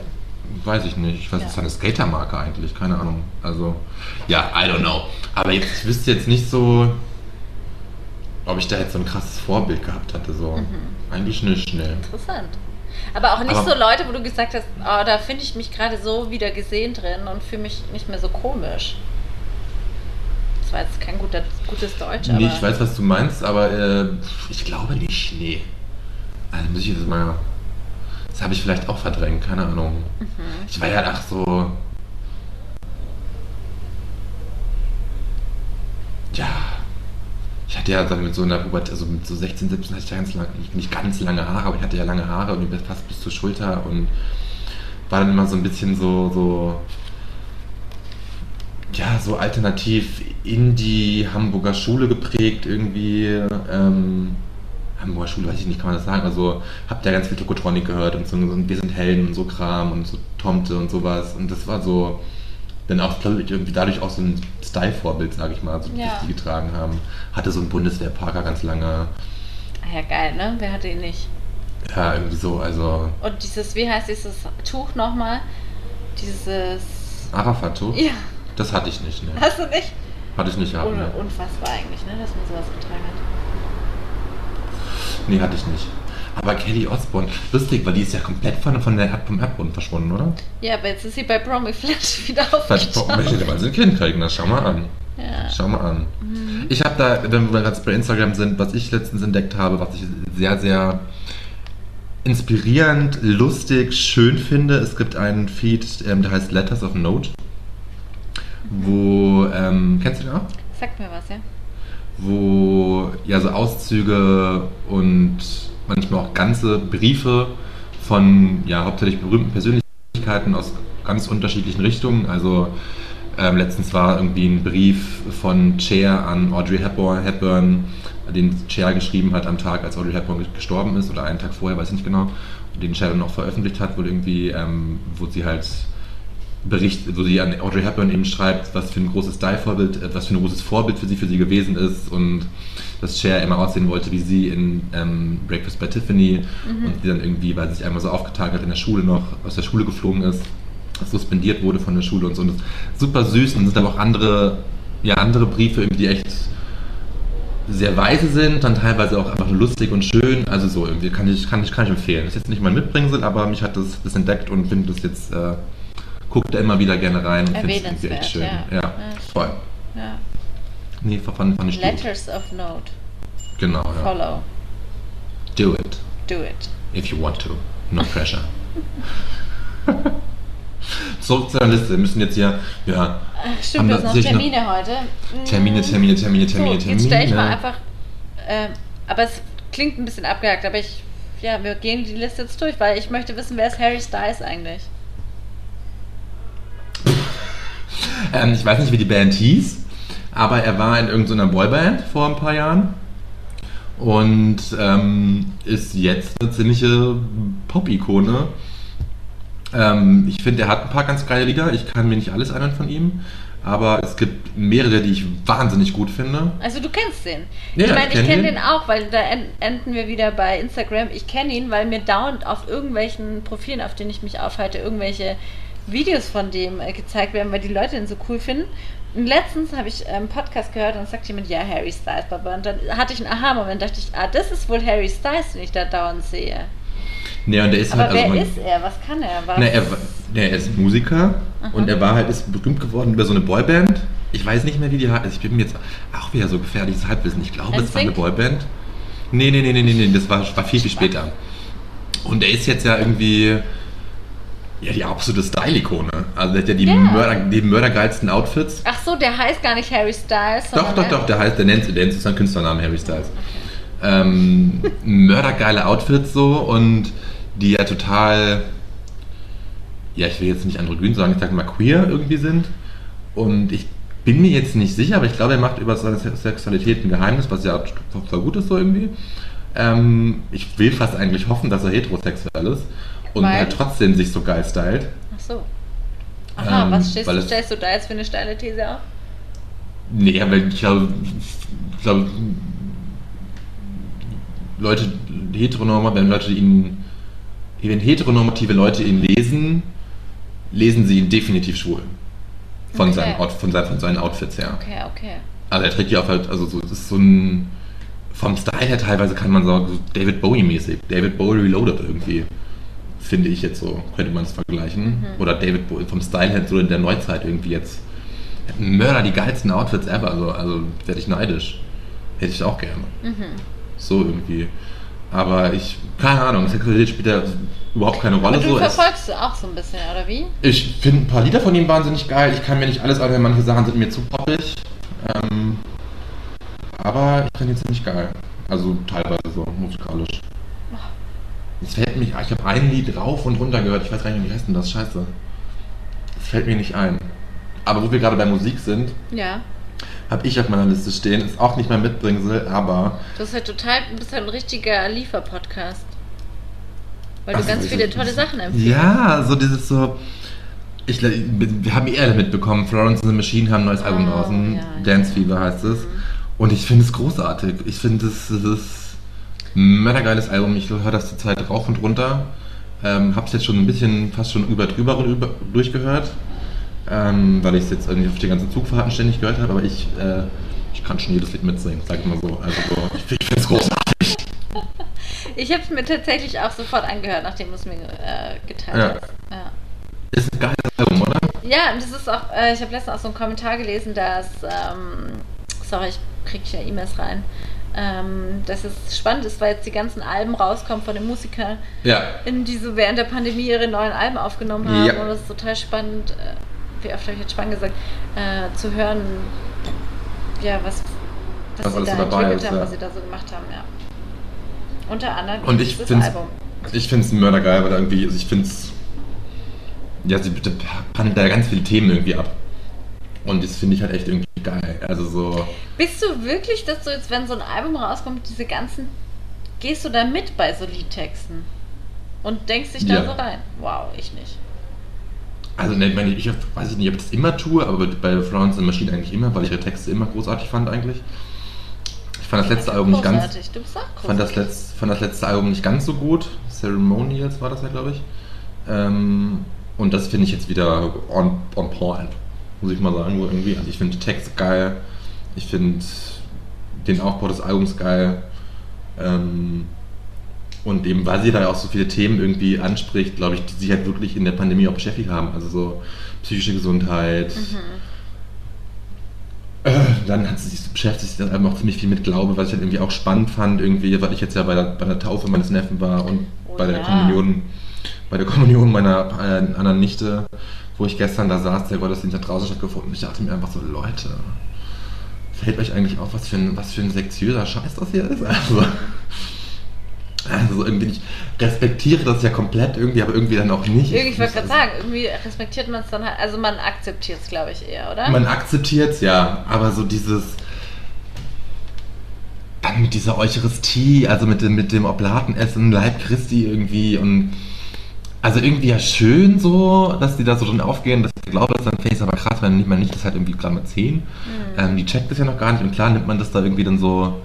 Weiß ich nicht. Ich weiß, Ja. ist eine Skatermarke eigentlich, keine Ahnung. Also, ja, I don't know. Aber jetzt, ich wüsste jetzt nicht so, ob ich da jetzt so ein krasses Vorbild gehabt hatte. So. Eigentlich nicht, ne. Interessant. Aber auch nicht Aber- so Leute, wo du gesagt hast, oh, da finde ich mich gerade so wieder gesehen drin und fühle mich nicht mehr so komisch. Das war jetzt kein guter, gutes Deutsch, Nee, ich weiß, was du meinst, aber äh, ich glaube nicht, nee. Also muss ich jetzt mal. Das habe ich vielleicht auch verdrängt, keine Ahnung. Mhm. Ich war ja ach so. Ja. Ich hatte ja mit so einer Pubertät, also mit so 16, 17 hatte ich ja ganz lang, nicht, ganz lange Haare, aber ich hatte ja lange Haare und fast bis zur Schulter und war dann immer so ein bisschen so, so ja, so alternativ in die Hamburger Schule geprägt irgendwie. Ähm, Hamburger Schule, weiß ich nicht, kann man das sagen. Also habt ja ganz viel Tokotronic gehört und so, so Wir sind Helden und so Kram und so Tomte und sowas. Und das war so dann auch, glaube ich, irgendwie dadurch auch so ein Style-Vorbild, sage ich mal, so, Ja. das die getragen haben. Hatte so einen Bundeswehr-Parker ganz lange. Ah ja, geil, ne? Wer hatte ihn nicht? Ja, irgendwie so, also Und dieses, wie heißt dieses Tuch nochmal? Dieses. Arafat-Tuch, Ja, das hatte ich nicht, ne. hast du nicht? Hatte ich nicht gehabt, ne. unfassbar eigentlich, ne? Dass man sowas getragen hat. Nee, hatte ich nicht. Aber Kelly Osbourne, lustig, weil die ist ja komplett von, von der vom Erdboden verschwunden, oder? Ja, aber jetzt ist sie bei Bromy Flash wieder aufgetaucht. möchte der ein Kind kriegen, das schau mal an. Ja. Schau mal an. Ich habe da, wenn wir gerade bei Instagram sind, was ich letztens entdeckt habe, was ich sehr, sehr inspirierend, lustig, schön finde. Es gibt einen Feed, ähm, der heißt Letters of Note, wo, ähm, kennst du den auch? Sagt mir was, ja? Wo ja so Auszüge und manchmal auch ganze Briefe von ja hauptsächlich berühmten Persönlichkeiten aus ganz unterschiedlichen Richtungen. Also ähm, letztens war irgendwie ein Brief von Cher an Audrey Hepburn, Hepburn, den Cher geschrieben hat am Tag, als Audrey Hepburn gestorben ist oder einen Tag vorher, weiß ich nicht genau, den Cher dann auch veröffentlicht hat, wo irgendwie, ähm, wo sie halt Bericht, wo sie an Audrey Hepburn eben schreibt, was für ein großes Style-Vorbild, äh, was für ein großes Vorbild für sie für sie gewesen ist und dass Cher immer aussehen wollte wie sie in ähm, Breakfast by Tiffany und sie dann irgendwie, weil sie sich einmal so aufgetagt hat in der Schule noch, aus der Schule geflogen ist, suspendiert wurde von der Schule und so. Und das ist super süß und es sind aber auch andere, ja, andere Briefe, die echt sehr weise sind, dann teilweise auch einfach lustig und schön. Also so irgendwie kann ich, kann ich, kann ich empfehlen. Das ist jetzt nicht mein Mitbringsel, aber mich hat das, das entdeckt und finde das jetzt, äh, guckt da immer wieder gerne rein und finde es irgendwie echt schön. Ja. Ja, Ja, voll. Ja. Nee, fand, fand ich gut. Letters of Note. Genau, ja. Follow. Do it, Do it. if you want to. No pressure. Zurück zu der Liste. Wir müssen jetzt hier, ja, Ach, Haben stimmt, wir hast noch sicher noch- Termine heute. Mm. Termine, Termine, Termine, Termine, So, jetzt stelle ich mal Termine. einfach. ähm, aber es klingt ein bisschen abgehakt, aber ich. Ja, wir gehen die Liste jetzt durch, weil ich möchte wissen, wer ist Harry Styles eigentlich? Ähm, ich weiß nicht, wie die Band hieß, aber er war in irgendeiner Boyband vor ein paar Jahren und ähm, ist jetzt eine ziemliche Pop-Ikone. Ähm, ich finde, er hat ein paar ganz geile Lieder. Ich kann mir nicht alles anhören von ihm, aber es gibt mehrere, die ich wahnsinnig gut finde. Also du kennst den. Ja, ich meine, ich ich kenn kenne den. den auch, weil da en- enden wir wieder bei Instagram. Ich kenne ihn, weil mir dauernd auf irgendwelchen Profilen, auf denen ich mich aufhalte, irgendwelche Videos von dem äh, gezeigt werden, weil die Leute ihn so cool finden. Und letztens habe ich einen Podcast gehört und sagt jemand, ja, Harry Styles, Baba. Und dann hatte ich einen Aha-Moment, dachte ich, ah, das ist wohl Harry Styles, den ich da dauernd sehe. Nee, und der ist Aber halt, also wer ist er? Was kann er? Was? Na, er, war- na, er ist Musiker und er war halt ist berühmt geworden über so eine Boyband. Ich weiß nicht mehr, wie die heißt. Also ich bin mir jetzt auch wieder so gefährliches Halbwissen. Ich glaube, es war eine? Boyband. Nee, nee, nee, nee, nee, nee, das war, war viel, viel später. Und er ist jetzt ja irgendwie ja die absolute Style-Ikone. Also der hat ja die, Ja. Mörder, die mördergeilsten Outfits. Ach so, der heißt gar nicht Harry Styles. Doch, doch, doch, der heißt, der nennt, der nennt sein Künstlername Harry Styles. Ähm, mördergeile Outfits so und die ja total, ja, ich will jetzt nicht androgyn sagen, ich sag mal queer irgendwie sind. Und ich bin mir jetzt nicht sicher, aber ich glaube, er macht über seine Se- Sexualität ein Geheimnis, was ja voll gut ist so irgendwie. Ähm, ich will fast eigentlich hoffen, dass er heterosexuell ist und Weil? halt trotzdem sich so geil stylt. Ach so. Aha, Ähm, was stellst du, stellst du da jetzt für eine steile These auf? Nee, aber ich glaube, ich glaube Leute, heteronormative, wenn Leute ihn, wenn heteronormative Leute ihn lesen, lesen sie ihn definitiv schwul. Von, Okay. seinen, von, seinen, von seinen Outfits her. Okay, okay. Also er trägt die auch halt, also so, das ist so ein, vom Style her teilweise kann man sagen, so David Bowie-mäßig. David Bowie Reloaded irgendwie. Finde ich jetzt so, könnte man es vergleichen. Oder David Bowie vom Style her so in der Neuzeit irgendwie jetzt. Mörder, die geilsten Outfits ever, also, also werde ich neidisch. Hätte ich auch gerne. So irgendwie. Aber ich, keine Ahnung, Sexualität spielt ja überhaupt keine Rolle. Und du so. Es- verfolgst du auch so ein bisschen, oder wie? ich finde ein paar Lieder von ihm wahnsinnig geil. Ich kann mir nicht alles anhören, manche Sachen sind mir zu poppig. Ähm, aber ich finde ihn ziemlich geil. Also teilweise so musikalisch. Es fällt mich, ich habe ein Lied rauf und runter gehört. Ich weiß gar nicht, wie heißt denn das? Scheiße. Es fällt mir nicht ein. Aber wo wir gerade bei Musik sind, Ja. habe ich auf meiner Liste stehen. Ist auch nicht mein Mitbringsel, aber Du bist halt total, bist halt ein richtiger Lieferpodcast. Weil du Ach ganz viele tolle Sachen empfiehlst. Ja, so dieses so. Ich, wir haben eher mitbekommen, Florence and the Machine haben ein neues Album Oh, draußen. ja, Dance. Fever heißt es. Und ich finde es großartig. Ich finde es ist mördergeiles Album. Ich höre das zurzeit rauf und runter. Ähm, hab's jetzt schon ein bisschen fast schon über drüber und über, durchgehört. Ähm, weil ich es jetzt irgendwie auf den ganzen Zugfahrten ständig gehört habe. Aber ich, äh, ich kann schon jedes Lied mitsingen, sag ich mal so. Also so, ich, ich finde es großartig. Ich habe es mir tatsächlich auch sofort angehört, nachdem du es mir äh, geteilt Ja. hast. Ja. Ist ein geiles Album, oder? Ja, und das ist auch, äh, ich habe letztens auch so einen Kommentar gelesen, dass, ähm, sorry, ich kriege ja E-Mails rein, ähm, dass es spannend ist, weil jetzt die ganzen Alben rauskommen von den Musikern, Ja. in die so während der Pandemie ihre neuen Alben aufgenommen haben. Ja. Und das ist total spannend, äh, wie oft habe ich jetzt spannend gesagt, äh, zu hören, ja, was, was, Was sie da entwickelt ist, haben, ja. was sie da so gemacht haben, ja. Unter anderem Und ich dieses Album. Ich finde es mördergeil, weil irgendwie, also ich finde es. Ja, sie bitte da ganz viele Themen irgendwie ab. Und das finde ich halt echt irgendwie geil. Also so. Bist du wirklich, dass du jetzt, wenn so ein Album rauskommt, diese ganzen. Gehst du da mit bei so Liedtexten? Und denkst dich da Ja. so rein? Wow, ich nicht. Also, ne, ich meine, ich weiß ich nicht, ob ich das immer tue, aber bei Florence and Machine eigentlich immer, weil ich ihre Texte immer großartig fand eigentlich. Ich fand das letzte Album nicht ganz. Großartig. Du bist auch großartig. Fand das, letz, fand das letzte Album nicht ganz so gut. Ceremonials war das ja, glaube ich. Ähm, und das finde ich jetzt wieder on, on point, muss ich mal sagen. Nur irgendwie. Also ich finde Text geil. Ich finde den Aufbau des Albums geil. Ähm, und eben, weil sie da auch so viele Themen irgendwie anspricht, glaube ich, die sich halt wirklich in der Pandemie auch beschäftigt haben. Also so psychische Gesundheit. Mhm. Äh, Dann hat sie sich beschäftigt sich dann eben auch ziemlich viel mit Glaube, was ich halt irgendwie auch spannend fand, irgendwie, weil ich jetzt ja bei der, bei der Taufe meines Neffen war und Oh bei der ja. Kommunion, bei der Kommunion meiner äh, anderen Nichte, wo ich gestern da saß, der Gottesdienst hat draußen stattgefunden. Ich dachte mir einfach so, Leute, fällt euch eigentlich auf, was für ein, was für ein sexiöser Scheiß das hier ist? Also, also irgendwie, ich respektiere das ja komplett irgendwie, aber irgendwie dann auch nicht. Irgendwie, ich wollte gerade sagen, irgendwie respektiert man es dann halt. Also man akzeptiert es, glaube ich, eher, oder? Man akzeptiert es ja, aber so dieses. Dann mit dieser Eucharistie, also mit dem, mit dem Oblatenessen, Leib Christi irgendwie und. Also irgendwie ja schön so, dass die da so drin aufgehen, dass ich glaube, das dann ich aber krass, wenn nimmt man nicht das halt irgendwie gerade mal 10. Ähm, die checkt das ja noch gar nicht und klar nimmt man das da irgendwie dann so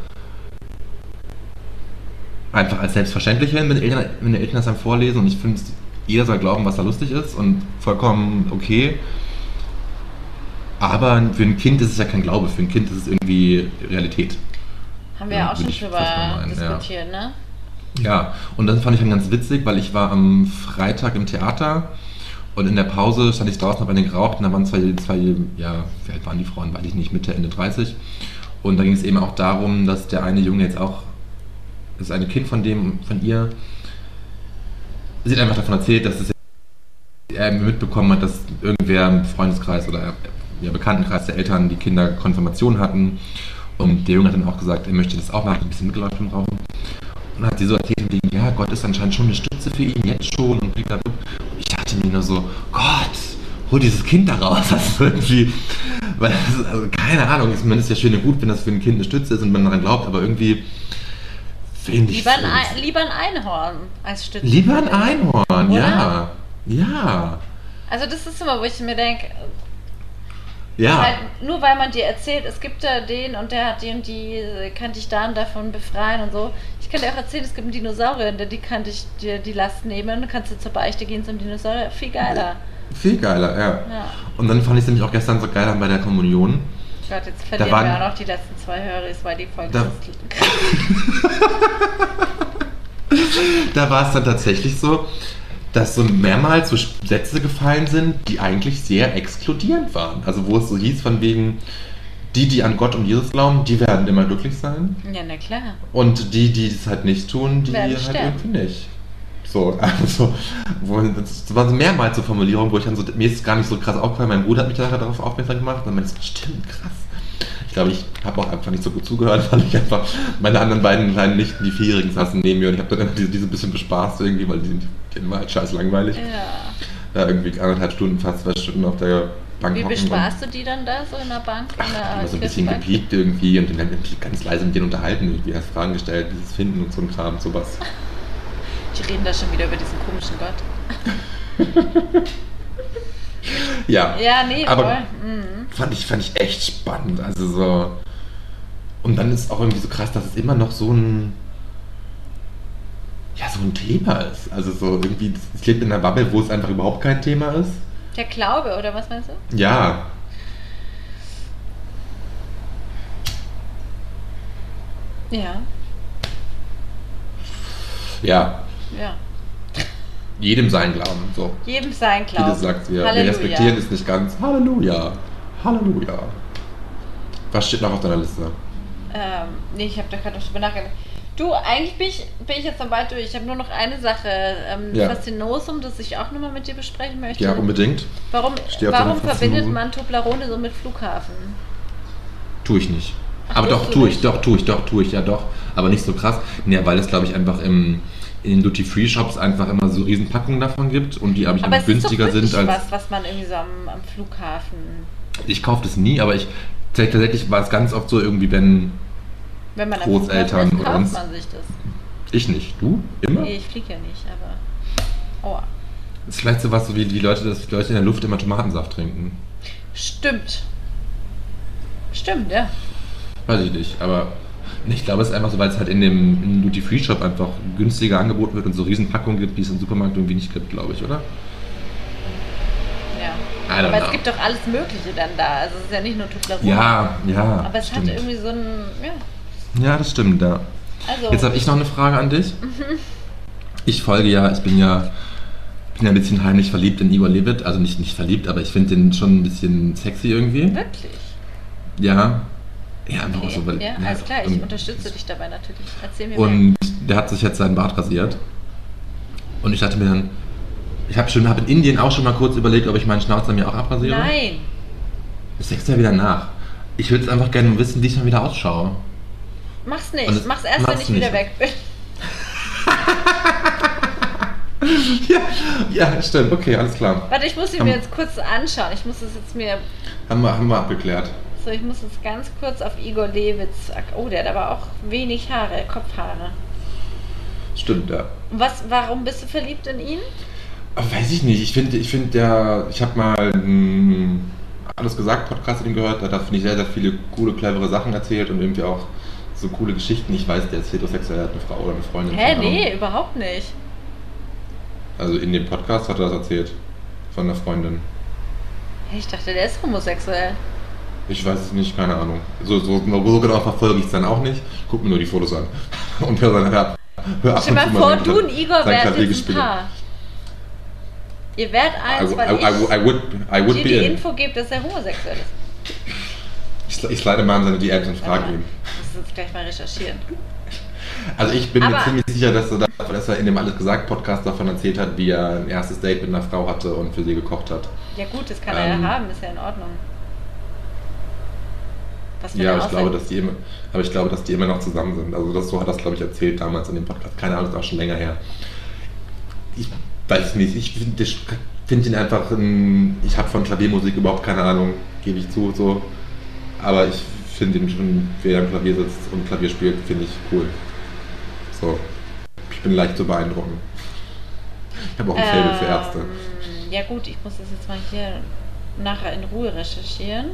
einfach als selbstverständlich hin, wenn die Eltern, wenn die Eltern das dann vorlesen und ich finde, jeder soll glauben, was da lustig ist und vollkommen okay. Aber für ein Kind ist es ja kein Glaube, für ein Kind ist es irgendwie Realität. Haben wir ja Ja, auch schon drüber meinen, ja. diskutiert, ne? Ja, und das fand ich dann ganz witzig, weil ich war am Freitag im Theater und in der Pause stand ich draußen, habe einen geraucht und da waren zwei, zwei, ja, wie alt waren die Frauen, weiß ich nicht, Mitte, Ende 30. Und da ging es eben auch darum, dass der eine Junge jetzt auch, das ist ein Kind von dem, von ihr, sie hat einfach davon erzählt, dass es er mitbekommen hat, dass irgendwer im Freundeskreis oder ja, Bekanntenkreis der Eltern die Kinder Konfirmation hatten. Und der Junge hat dann auch gesagt, er möchte das auch machen, ein bisschen im Raum. Und dann hat sie so erzählt, und wegen, ja, Gott ist anscheinend schon eine Stütze für ihn, jetzt schon. Und blablabla. Ich dachte mir nur so, Gott, hol dieses Kind da raus. Das ist irgendwie, weil das also keine Ahnung, es ist ja schön und gut, wenn das für ein Kind eine Stütze ist und man daran glaubt, aber irgendwie finde ich Lieber ein, lieber ein Einhorn als Stütze. Lieber ein Einhorn, Oder? ja. Ja. Also das ist immer, wo ich mir denke, Ja. halt, nur weil man dir erzählt, es gibt da den und der hat die und die, äh, kann dich dann davon befreien und so. Ich kann dir auch erzählen, es gibt einen Dinosaurier, der die kann dich dir die Last nehmen, kannst du zur Beichte gehen zum Dinosaurier, viel geiler. Viel geiler, ja. Ja. Und dann fand ich es nämlich auch gestern so geil bei der Kommunion. Gott, jetzt verlieren waren- wir auch noch die letzten zwei Hörer, weil die Folge Da- Da war es dann tatsächlich so, dass so mehrmals so Sätze gefallen sind, die eigentlich sehr exkludierend waren. Also wo es so hieß von wegen, die, die an Gott und Jesus glauben, die werden immer glücklich sein. Ja, na klar. Und die, die es halt nicht tun, die Werden halt sterben. irgendwie nicht. So, also, wo, das so mehrmals so Formulierungen, wo ich dann so, mir ist es gar nicht so krass aufgefallen, mein Bruder hat mich darauf aufmerksam gemacht und dann meinte ich, stimmt, krass. Ich glaube, ich habe auch einfach nicht so gut zugehört, weil ich einfach meine anderen beiden kleinen Nichten, die Vierjährigen, saßen neben mir und ich habe dann immer diese, diese ein bisschen bespaßt irgendwie, weil die sind die waren halt scheiß langweilig. Ja. Da irgendwie anderthalb Stunden, fast zwei Stunden auf der Bank Wie bespaßt du die dann da so in der Bank? In der immer so ein bisschen gepiekt irgendwie und dann ganz leise mit denen unterhalten, irgendwie hast Fragen gestellt, dieses Finden und so ein Kram, sowas. Die reden da schon wieder über diesen komischen Gott. Ja, Ja, nee, Aber-. Mhm. fand ich, fand ich echt spannend. Also so. Und dann ist auch irgendwie so krass, dass es immer noch so ein. Ja, so ein Thema ist. Also so irgendwie, es lebt in einer Bubble, wo es einfach überhaupt kein Thema ist. Der Glaube, oder was meinst du? Ja. Ja, Ja. ja. Jedem sein Glauben. So. Jedem sein Glauben. Vieles sagt wir. Wir respektieren es nicht ganz. Halleluja. Halleluja. Was steht noch auf deiner Liste? Ähm, nee, ich habe da gerade noch drüber nachgedacht. Du, eigentlich bin ich, bin ich jetzt bald durch. Ich habe nur noch eine Sache. Ähm, Ja. Faszinosum, das ich auch nochmal mit dir besprechen möchte. Ja, unbedingt. Warum, warum verbindet man Toblerone so mit Flughafen? Tue ich nicht. Ach, aber doch, tue ich, doch, tue ich, doch, tue ich, ja doch. Aber nicht so krass. Ja, weil es, glaube ich, einfach im, in den Duty-Free-Shops einfach immer so riesen Packungen davon gibt und die, Aber einfach es ist doch günstiger sind als. was, was man irgendwie so am, am Flughafen... Ich kaufe das nie, aber ich tatsächlich war es ganz oft so irgendwie, wenn Wenn man Großeltern ist, oder uns. man sich das. ich nicht. Du? Immer? Nee, ich fliege ja nicht, aber... Oh, Das ist vielleicht so was, so wie die Leute, dass die Leute in der Luft immer Tomatensaft trinken. stimmt. Stimmt, ja. Weiß ich nicht, aber ich glaube, es ist einfach so, weil es halt in dem, Duty-Free-Shop einfach günstiger angeboten wird und so riesen Packungen gibt, die es im Supermarkt irgendwie nicht gibt, glaube ich, oder? ja. Aber know. es gibt doch alles Mögliche dann da. Also es ist ja nicht nur Toblerone. Ja, ja. Aber es stimmt. hat irgendwie so ein... Ja, Ja, das stimmt, ja. also... Jetzt habe ich noch eine Frage an dich. Mhm. Ich folge ja, ich bin ja, bin ja ein bisschen heimlich verliebt in Igor Levit. Also nicht, nicht verliebt, aber ich finde den schon ein bisschen sexy irgendwie. Wirklich? Ja. Ja, einfach Okay. so, weil. ja, alles klar. Ich unterstütze dich dabei natürlich. Erzähl mir mehr. Und der hat sich jetzt seinen Bart rasiert. Und ich dachte mir dann, ich habe schon hab in Indien auch schon mal kurz überlegt, ob ich meinen Schnauzer mir auch abrasiere. Nein. Das wächst ja wieder nach. Ich würde es einfach gerne wissen, wie ich dann wieder ausschaue. Mach's nicht. es- Mach's erst, wenn mach's ich wieder nicht. weg bin. Ja, ja, stimmt. Okay, alles klar. Warte, ich muss Haben- mir jetzt kurz anschauen. Ich muss es jetzt mir. Haben wir, haben wir abgeklärt. So, ich muss jetzt ganz kurz auf Igor Lewitz. Oh, der hat aber auch wenig Haare, Kopfhaare. Stimmt, ja. Was, warum bist du verliebt in ihn? Weiß ich nicht. Ich finde, ich finde der, ich habe mal einen alles gesagt Podcast mit ihm gehört. Da hat er, finde ich, sehr, sehr viele coole, clevere Sachen erzählt und irgendwie auch so coole Geschichten. Ich weiß, der ist heterosexuell, hat eine Frau oder eine Freundin. Hä, nee, überhaupt nicht. Also in dem Podcast hat er das erzählt. Von einer Freundin. Ich dachte, der ist homosexuell. Ich weiß es nicht, keine Ahnung. So, so, so genau verfolge ich es dann auch nicht. Guck mir nur die Fotos an. Und hör, dann, hör, hör ab Stell mal vor, du und Igor wärt jetzt ein. Paar. Ihr wärt eins, I, weil I, I would, I would ich be dir die in. Info gebe, dass er homosexuell ist. Ich, ich slide mal an seine DMs und frage ihn. Ich muss jetzt gleich mal recherchieren. Also ich bin mir Aber- ziemlich sicher, dass er, da- dass er in dem Alles gesagt Podcast davon erzählt hat, wie er ein erstes Date mit einer Frau hatte und für sie gekocht hat. Ja gut, das kann er Ähm. ja haben, ist ja in Ordnung. Was Ja, eine ich glaube, dass die immer, aber ich glaube, dass die immer noch zusammen sind. Also das, so hat er es, glaube ich, erzählt damals in dem Podcast. Keine Ahnung, ist auch schon länger her. Ich weiß es nicht. Ich finde find ihn einfach, ein, ich habe von Klaviermusik überhaupt keine Ahnung, gebe ich zu, so. Aber ich finde ihn schon, wer am Klavier sitzt und Klavier spielt, finde ich cool. So. Ich bin leicht zu beeindrucken. Ich habe auch ein Faible für Ärzte. Ähm, Ja gut, ich muss das jetzt mal hier nachher in Ruhe recherchieren.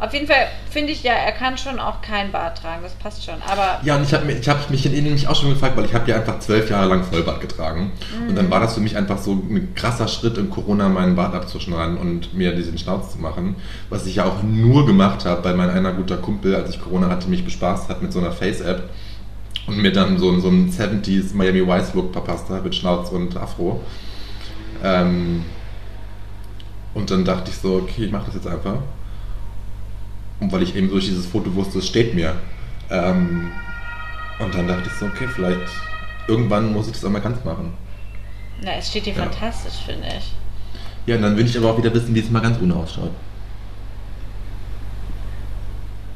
Auf jeden Fall finde ich ja, er kann schon auch kein Bart tragen, das passt schon. Aber Ja, und ich habe mich, ich hab mich in Indien nämlich auch schon gefragt, weil ich habe ja einfach zwölf Jahre lang Vollbart getragen. Und dann war das für mich einfach so ein krasser Schritt in Corona, meinen Bart abzuschneiden und mir diesen Schnauz zu machen. Was ich ja auch nur gemacht habe, weil mein einer guter Kumpel, als ich Corona hatte, mich bespaßt hat mit so einer Face-App und mir dann so, so einen 70s Miami Vice Look verpasst hat mit Schnauz und Afro. Ähm, und dann dachte ich so, okay, ich mache das jetzt einfach. Und weil ich eben durch dieses Foto wusste, es steht mir. Ähm, und dann dachte ich so, okay, vielleicht irgendwann muss ich das auch mal ganz machen. na, es steht dir Ja. fantastisch, finde ich. Ja, und dann will ich aber auch wieder wissen, wie es mal ganz ohne ausschaut.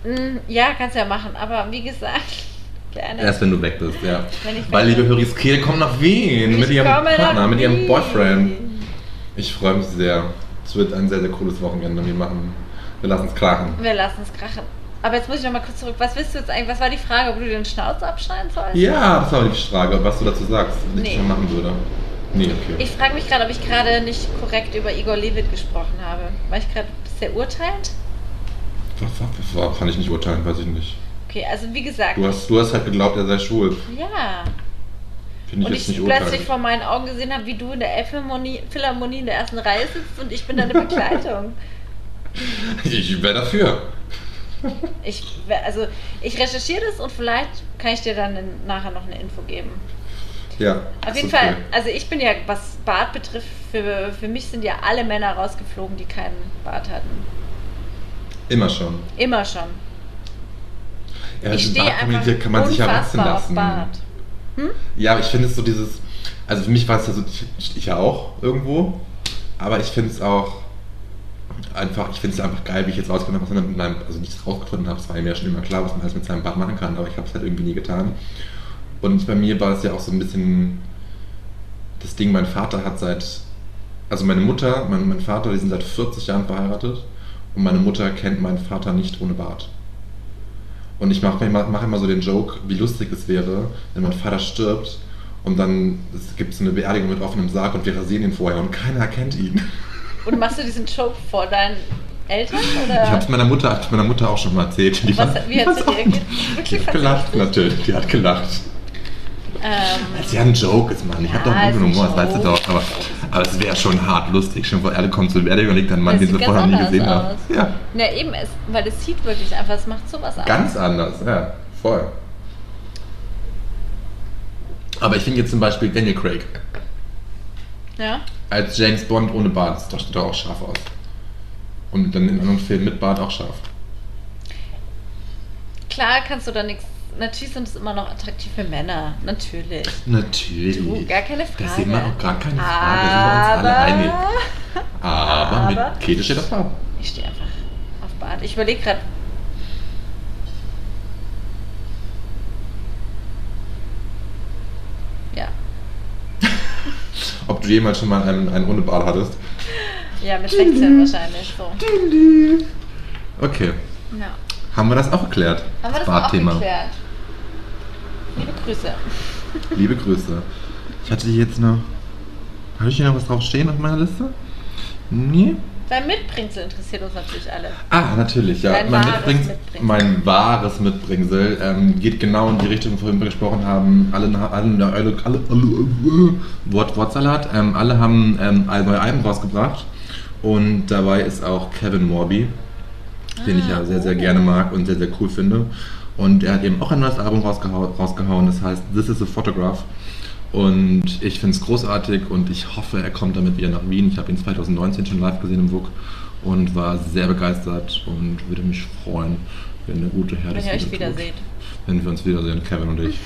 Mm, Ja, kannst du ja machen, aber wie gesagt, gerne. Erst wenn du weg bist, ja. Wenn ich Weil, liebe. Höris, Kehl kommt nach Wien mit ihrem Partner, mit ihrem. Boyfriend. Ich freue mich sehr. Es wird ein sehr, sehr cooles Wochenende. Wir machen, wir lassen es krachen. Wir lassen es krachen. Aber jetzt muss ich noch mal kurz zurück. Was willst du jetzt eigentlich? Was war die Frage, ob du den Schnauz abschneiden sollst? Ja, das war die Frage, was du dazu sagst, was ich Nee. schon machen würde. Nee, okay. Ich frage mich gerade, ob ich gerade nicht korrekt über Igor Levit gesprochen habe. War ich gerade sehr urteilend? Was, was, was, kann ich nicht urteilen, weiß ich nicht. Okay, also wie gesagt. Du hast, du hast halt geglaubt, er sei schwul. ja. Finde ich Und jetzt ich nicht plötzlich urteilen. vor meinen Augen gesehen habe, wie du in der Elbphilharmonie Philharmonie in der ersten Reihe sitzt und ich bin deine Begleitung. Ich wäre dafür. Ich, also, ich recherchiere das und vielleicht kann ich dir dann nachher noch eine Info geben. Ja. Auf jeden. Fall, also ich bin ja, was Bart betrifft, für, für mich sind ja alle Männer rausgeflogen, die keinen Bart hatten. Immer schon. Immer schon. Ja, ich stehe einfach kann man sich ja wachsen lassen. Bart. Ja, aber ich finde es so dieses. Also für mich war es ja so, ich, ich ja auch irgendwo. Aber ich finde es auch einfach, ich finde es einfach geil, wie ich jetzt rausgefunden habe, was mit meinem, also nicht rausgefunden habe, es war mir ja schon immer klar, was man alles mit seinem Bart machen kann, aber ich habe es halt irgendwie nie getan. Und bei mir war es ja auch so ein bisschen das Ding, mein Vater hat seit, also meine Mutter, mein, mein Vater, die sind seit 40 Jahren verheiratet und meine Mutter kennt meinen Vater nicht ohne Bart. Und ich mache mach immer so den Joke, wie lustig es wäre, wenn mein Vater stirbt und dann es gibt so eine Beerdigung mit offenem Sarg und wir rasieren ihn vorher und keiner erkennt ihn. Und machst du diesen Joke vor deinen Eltern? Oder? Ich habe es meiner Mutter, hab's meiner Mutter auch schon mal erzählt. Die Was- wie hat sie reagiert? Die hat gelacht, natürlich. Die hat gelacht. ähm, ist ja ein Joke, ist, Mann. Ich habe Ja, doch einen guten Humor, das weißt du doch. Aber, aber es wäre schon hart lustig. Schon vor alle kommt zur Beerdigung und liegt dann Mann, den sie vorher nie anders gesehen haben. Ja, na eben, es, weil es sieht wirklich einfach, es macht sowas aus. ganz anders, ja, voll. Aber ich finde jetzt zum Beispiel Daniel Craig Ja? als James Bond ohne Bart, das sieht doch auch scharf aus. Und dann in anderen Filmen mit Bart auch scharf. Klar kannst du da nichts. Natürlich sind es immer noch attraktiv für Männer. Natürlich. Natürlich. Du, gar keine Frage. Das sehen wir auch gar keine Frage. Da sind wir uns alle einig. Aber, Aber- mit Käthe steht auf Bart. Ich stehe einfach auf Bart. Ich überlege gerade. Ja. Ob du jemals schon mal einen, einen ohne Bart hattest? Ja, mit 16 wahrscheinlich so. Okay. Ja. Haben wir das auch erklärt? Haben wir das auch geklärt? Liebe Grüße. Liebe Grüße. Ich hatte hier jetzt noch. Habe ich hier noch was drauf stehen auf meiner Liste? Nee. Dein Mitbringsel interessiert uns natürlich alle. Ah, natürlich, ja. Dein mein, wahres Mitbringsel, Mitbringsel. mein wahres Mitbringsel ähm, geht genau in die Richtung, worüber wir gesprochen haben. Alle, alle, alle, alle, alle äh, Wort, Wortsalat. Ähm, alle haben ähm, neue Alben rausgebracht. Und dabei ist auch Kevin Morby, den ich ja Ah, sehr, sehr oh. gerne mag und sehr, sehr cool finde. Und er hat eben auch ein neues Album rausgehau rausgehauen, das heißt This is a Photograph. Und ich finde es großartig und ich hoffe, er kommt damit wieder nach Wien. Ich habe ihn 2019 schon live gesehen im WUK und war sehr begeistert und würde mich freuen, wenn der gute Herr Wenn ihr euch wieder wiederseht. Wenn wir uns wiedersehen, Kevin und ich.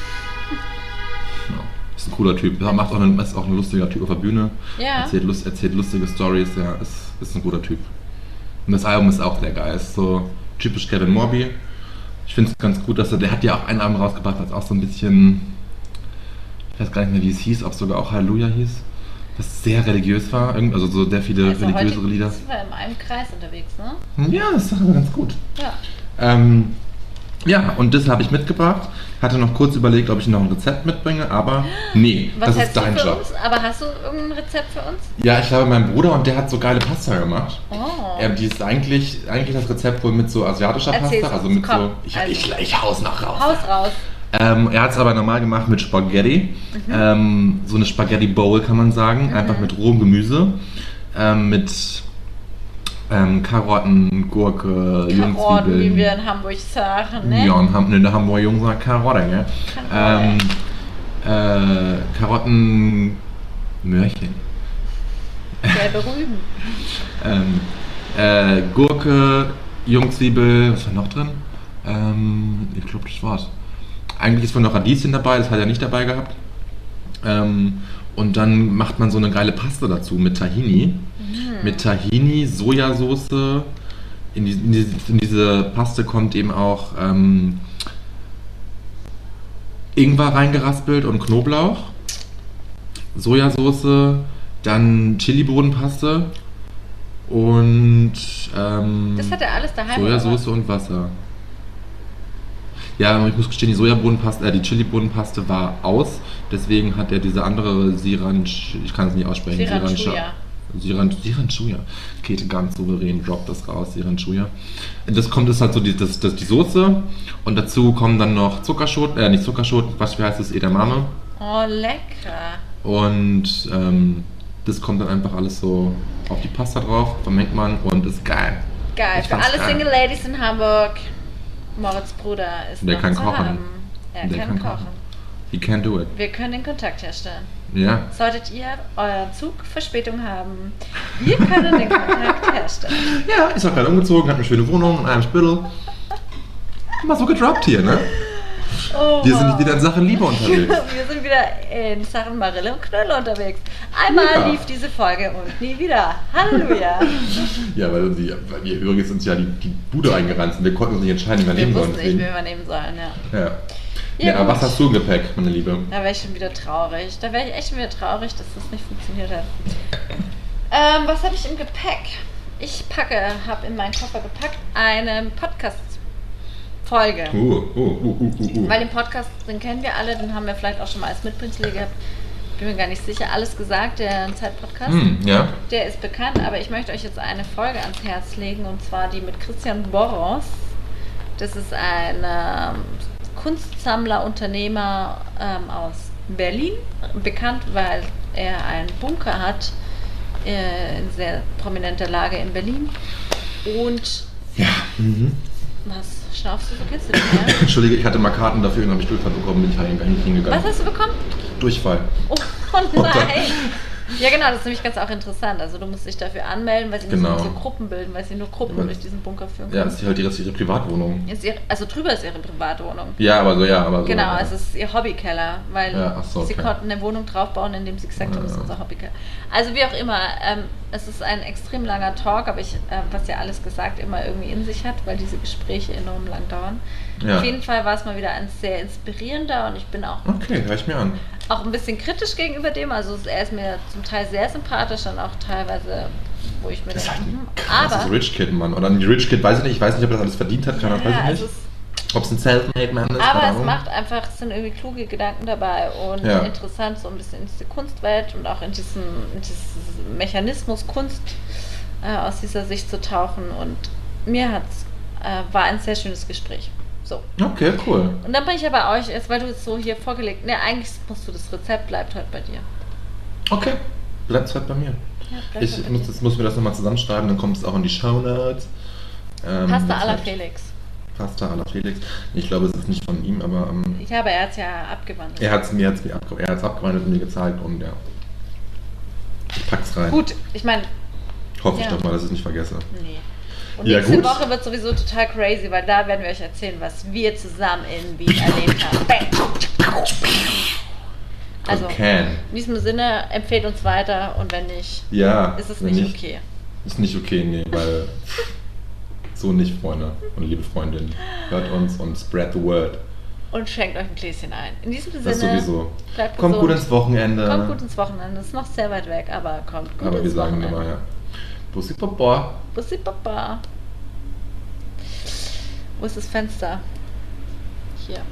Ja, ist ein cooler Typ. Ja, macht auch einen, ist auch ein lustiger Typ auf der Bühne. Ja. Erzählt, lust, erzählt lustige Stories. Ja, ist, ist ein guter Typ. Und das Album ist auch sehr geil. Ist so typisch Kevin Morby. Ich finde es ganz gut, dass er, der hat ja auch ein Album rausgebracht, was auch so ein bisschen, ich weiß gar nicht mehr, wie es hieß, ob es sogar auch Halleluja hieß, was sehr religiös war, also so sehr viele Also heute religiösere Lieder. sind wir in einem Kreis unterwegs, ne? Ja, das ist doch ganz gut. Ja. Ähm, ja, und das habe ich mitgebracht. Hatte noch kurz überlegt, ob ich noch ein Rezept mitbringe, aber nee, Was das ist hättest du dein für Job. uns? Aber hast du irgendein Rezept für uns? Ja, ich habe meinen Bruder und der hat so geile Pasta gemacht. Oh. Ja, die ist eigentlich, eigentlich das Rezept wohl mit so asiatischer Erzähl's Pasta, also mit komm. so. Ich, Also. ich, ich hau's noch raus. Haus raus. Ähm, er hat es aber normal gemacht mit Spaghetti. Mhm. Ähm, so eine Spaghetti Bowl kann man sagen. Einfach mit rohem Gemüse. Ähm, mit ähm, Karotten, Gurke, Karotten, wie wir in Hamburg sagen, ne? Ja, und haben, ne, da haben wir Jungs gesagt Karotten, ja. Ähm, Karotten. äh, Karotten, Möhrchen. Gelbe Rüben. Ähm, äh, Gurke, Jungzwiebel, was war noch drin? Ähm, ich glaube, das war's. Eigentlich ist von noch Radieschen dabei, das hat er nicht dabei gehabt. Ähm, und dann macht man so eine geile Paste dazu mit Tahini. Mit Tahini, Sojasauce. In, die, in, diese, in diese Paste kommt eben auch ähm, Ingwer reingeraspelt und Knoblauch. Sojasauce, dann Chili-Bodenpaste und ähm, Das hat er alles daheim. Sojasauce und Wasser. Ja, ich muss gestehen, die Sojabohnenpaste, äh, die Chili-Bodenpaste war aus. Deswegen hat er diese andere Siranch, ich kann es nicht aussprechen. Sriracha. Siran, Siranchuya. Käthe ganz souverän droppt das raus, Siranchuya. Das kommt, ist halt so die, das, das, die Soße und dazu kommen dann noch Zuckerschoten, äh, nicht Zuckerschoten, was wie heißt das, Edamame. Oh, lecker. Und ähm, das kommt dann einfach alles so auf die Pasta drauf, vermengt man und ist geil. Geil. Ich Für alle geil. Single Ladies in Hamburg. Moritz Bruder ist Der kann kochen. haben. Er Der kann, kann kochen. kochen. He can do it. Wir können den Kontakt herstellen. Ja. Solltet ihr euren Zug Verspätung haben, wir können den Kontakt herstellen. Ja, ist auch gerade umgezogen, hat eine schöne Wohnung in einem Spittel. Mal so gedroppt hier, ne? Oh, Wir sind wieder in Sachen Liebe unterwegs. Wir sind wieder in Sachen Marille und Knölle unterwegs. Einmal Ja. lief diese Folge und nie wieder. Halleluja. Ja, weil, die, weil wir übrigens uns ja die, die Bude eingerannt sind. Wir konnten uns nicht entscheiden, wie wir Wir nehmen sollen. wussten nicht, wie wir nehmen sollen, ja. Ja. Ja, Ja, was hast du im Gepäck, meine Liebe? Da wäre ich schon wieder traurig. Da wäre ich echt schon wieder traurig, dass das nicht funktioniert hat. Ähm, was habe ich im Gepäck? Ich packe, habe in meinen Koffer gepackt eine Podcast-Folge. Uh, uh, uh, uh, uh, uh. Weil den Podcast, den kennen wir alle, den haben wir vielleicht auch schon mal als Mitbringsel gehabt. Bin mir gar nicht sicher. Alles gesagt, der Zeit-Podcast. Hm, ja. Der ist bekannt, aber ich möchte euch jetzt eine Folge ans Herz legen und zwar die mit Christian Boros. Das ist ein ähm, Kunstsammler, Unternehmer ähm, aus Berlin, bekannt, weil er einen Bunker hat äh, in sehr prominenter Lage in Berlin. Und Ja. Mhm. was schnaufst du so? Kennst du den ja? Entschuldige, ich hatte mal Karten dafür und habe ich Durchfall bekommen, bin ich gar nicht hingegangen. Was hast du bekommen? Durchfall. Oh, oh nein. Ja, genau, das ist nämlich ganz auch interessant. Also du musst dich dafür anmelden, weil sie Genau. müssen so Gruppen bilden, weil sie nur Gruppen Ja, durch diesen Bunker führen Ja, können. das ist halt ihre, ihre Privatwohnung. Ihre, also drüber ist ihre Privatwohnung. Ja, aber so, ja, aber so. Genau, ja. es ist ihr Hobbykeller, weil Ja, so, sie okay. konnten eine Wohnung draufbauen, indem sie gesagt haben, das ist Ja. unser Hobbykeller. Also wie auch immer, ähm, es ist ein extrem langer Talk, aber ich, äh, was ja alles gesagt immer irgendwie in sich hat, weil diese Gespräche enorm lang dauern. Ja. Auf jeden Fall war es mal wieder ein sehr inspirierender und ich bin auch Okay, hör ich mir an. auch ein bisschen kritisch gegenüber dem. Also er ist mir zum Teil sehr sympathisch und auch teilweise, wo ich mir Das ist halt denke, ein hm, aber Rich Kid, Mann. Oder ein Rich Kid, weiß ich nicht. Ich weiß nicht, ob er das alles verdient hat, kann, Ja, weiß ich nicht. ist, Ob es ein Self-Made Man ist, aber es macht einfach, es sind irgendwie kluge Gedanken dabei und Ja. interessant, so ein bisschen in diese Kunstwelt und auch in diesen, in diesen Mechanismus Kunst äh, aus dieser Sicht zu tauchen. Und mir hat's, äh, war ein sehr schönes Gespräch. So. Okay, cool. Und dann bin ich aber euch, jetzt, weil du es so hier vorgelegt, ne, eigentlich musst du das Rezept bleibt heute bei dir. Okay. Bleibt halt bei mir. Ja, Ich bei muss, dir. das, muss mir das nochmal zusammenschreiben, dann kommt es auch in die Show Notes. Ähm, Pasta à la Felix. Pasta à la Felix. Ich glaube, es ist nicht von ihm, aber ähm, Ja, aber er hat es ja abgewandelt. er hat es mir, abge er hat's abgewandelt und mir gezeigt und ja. Ich pack's rein. Gut, ich meine, Hoffe ich Ja. doch mal, dass ich es nicht vergesse. nee. Und Ja, nächste gut. Woche wird sowieso total crazy, weil da werden wir euch erzählen, was wir zusammen in Wien erlebt haben. Also, Okay. in diesem Sinne, empfehlt uns weiter und wenn nicht, Ja. ist es nicht okay. Ist nicht okay, nee, weil so nicht, Freunde und liebe Freundin. Hört uns und spread the word. Und schenkt euch ein Gläschen ein. In diesem Sinne, Das sowieso. bleibt Kommt gesund. gut ins Wochenende. Kommt gut ins Wochenende. Ist noch sehr weit weg, aber kommt gut aber wir ins sagen Wochenende. immer, ja. Bussi Papa. Bussi Papa. Wo ist das Fenster? Hier.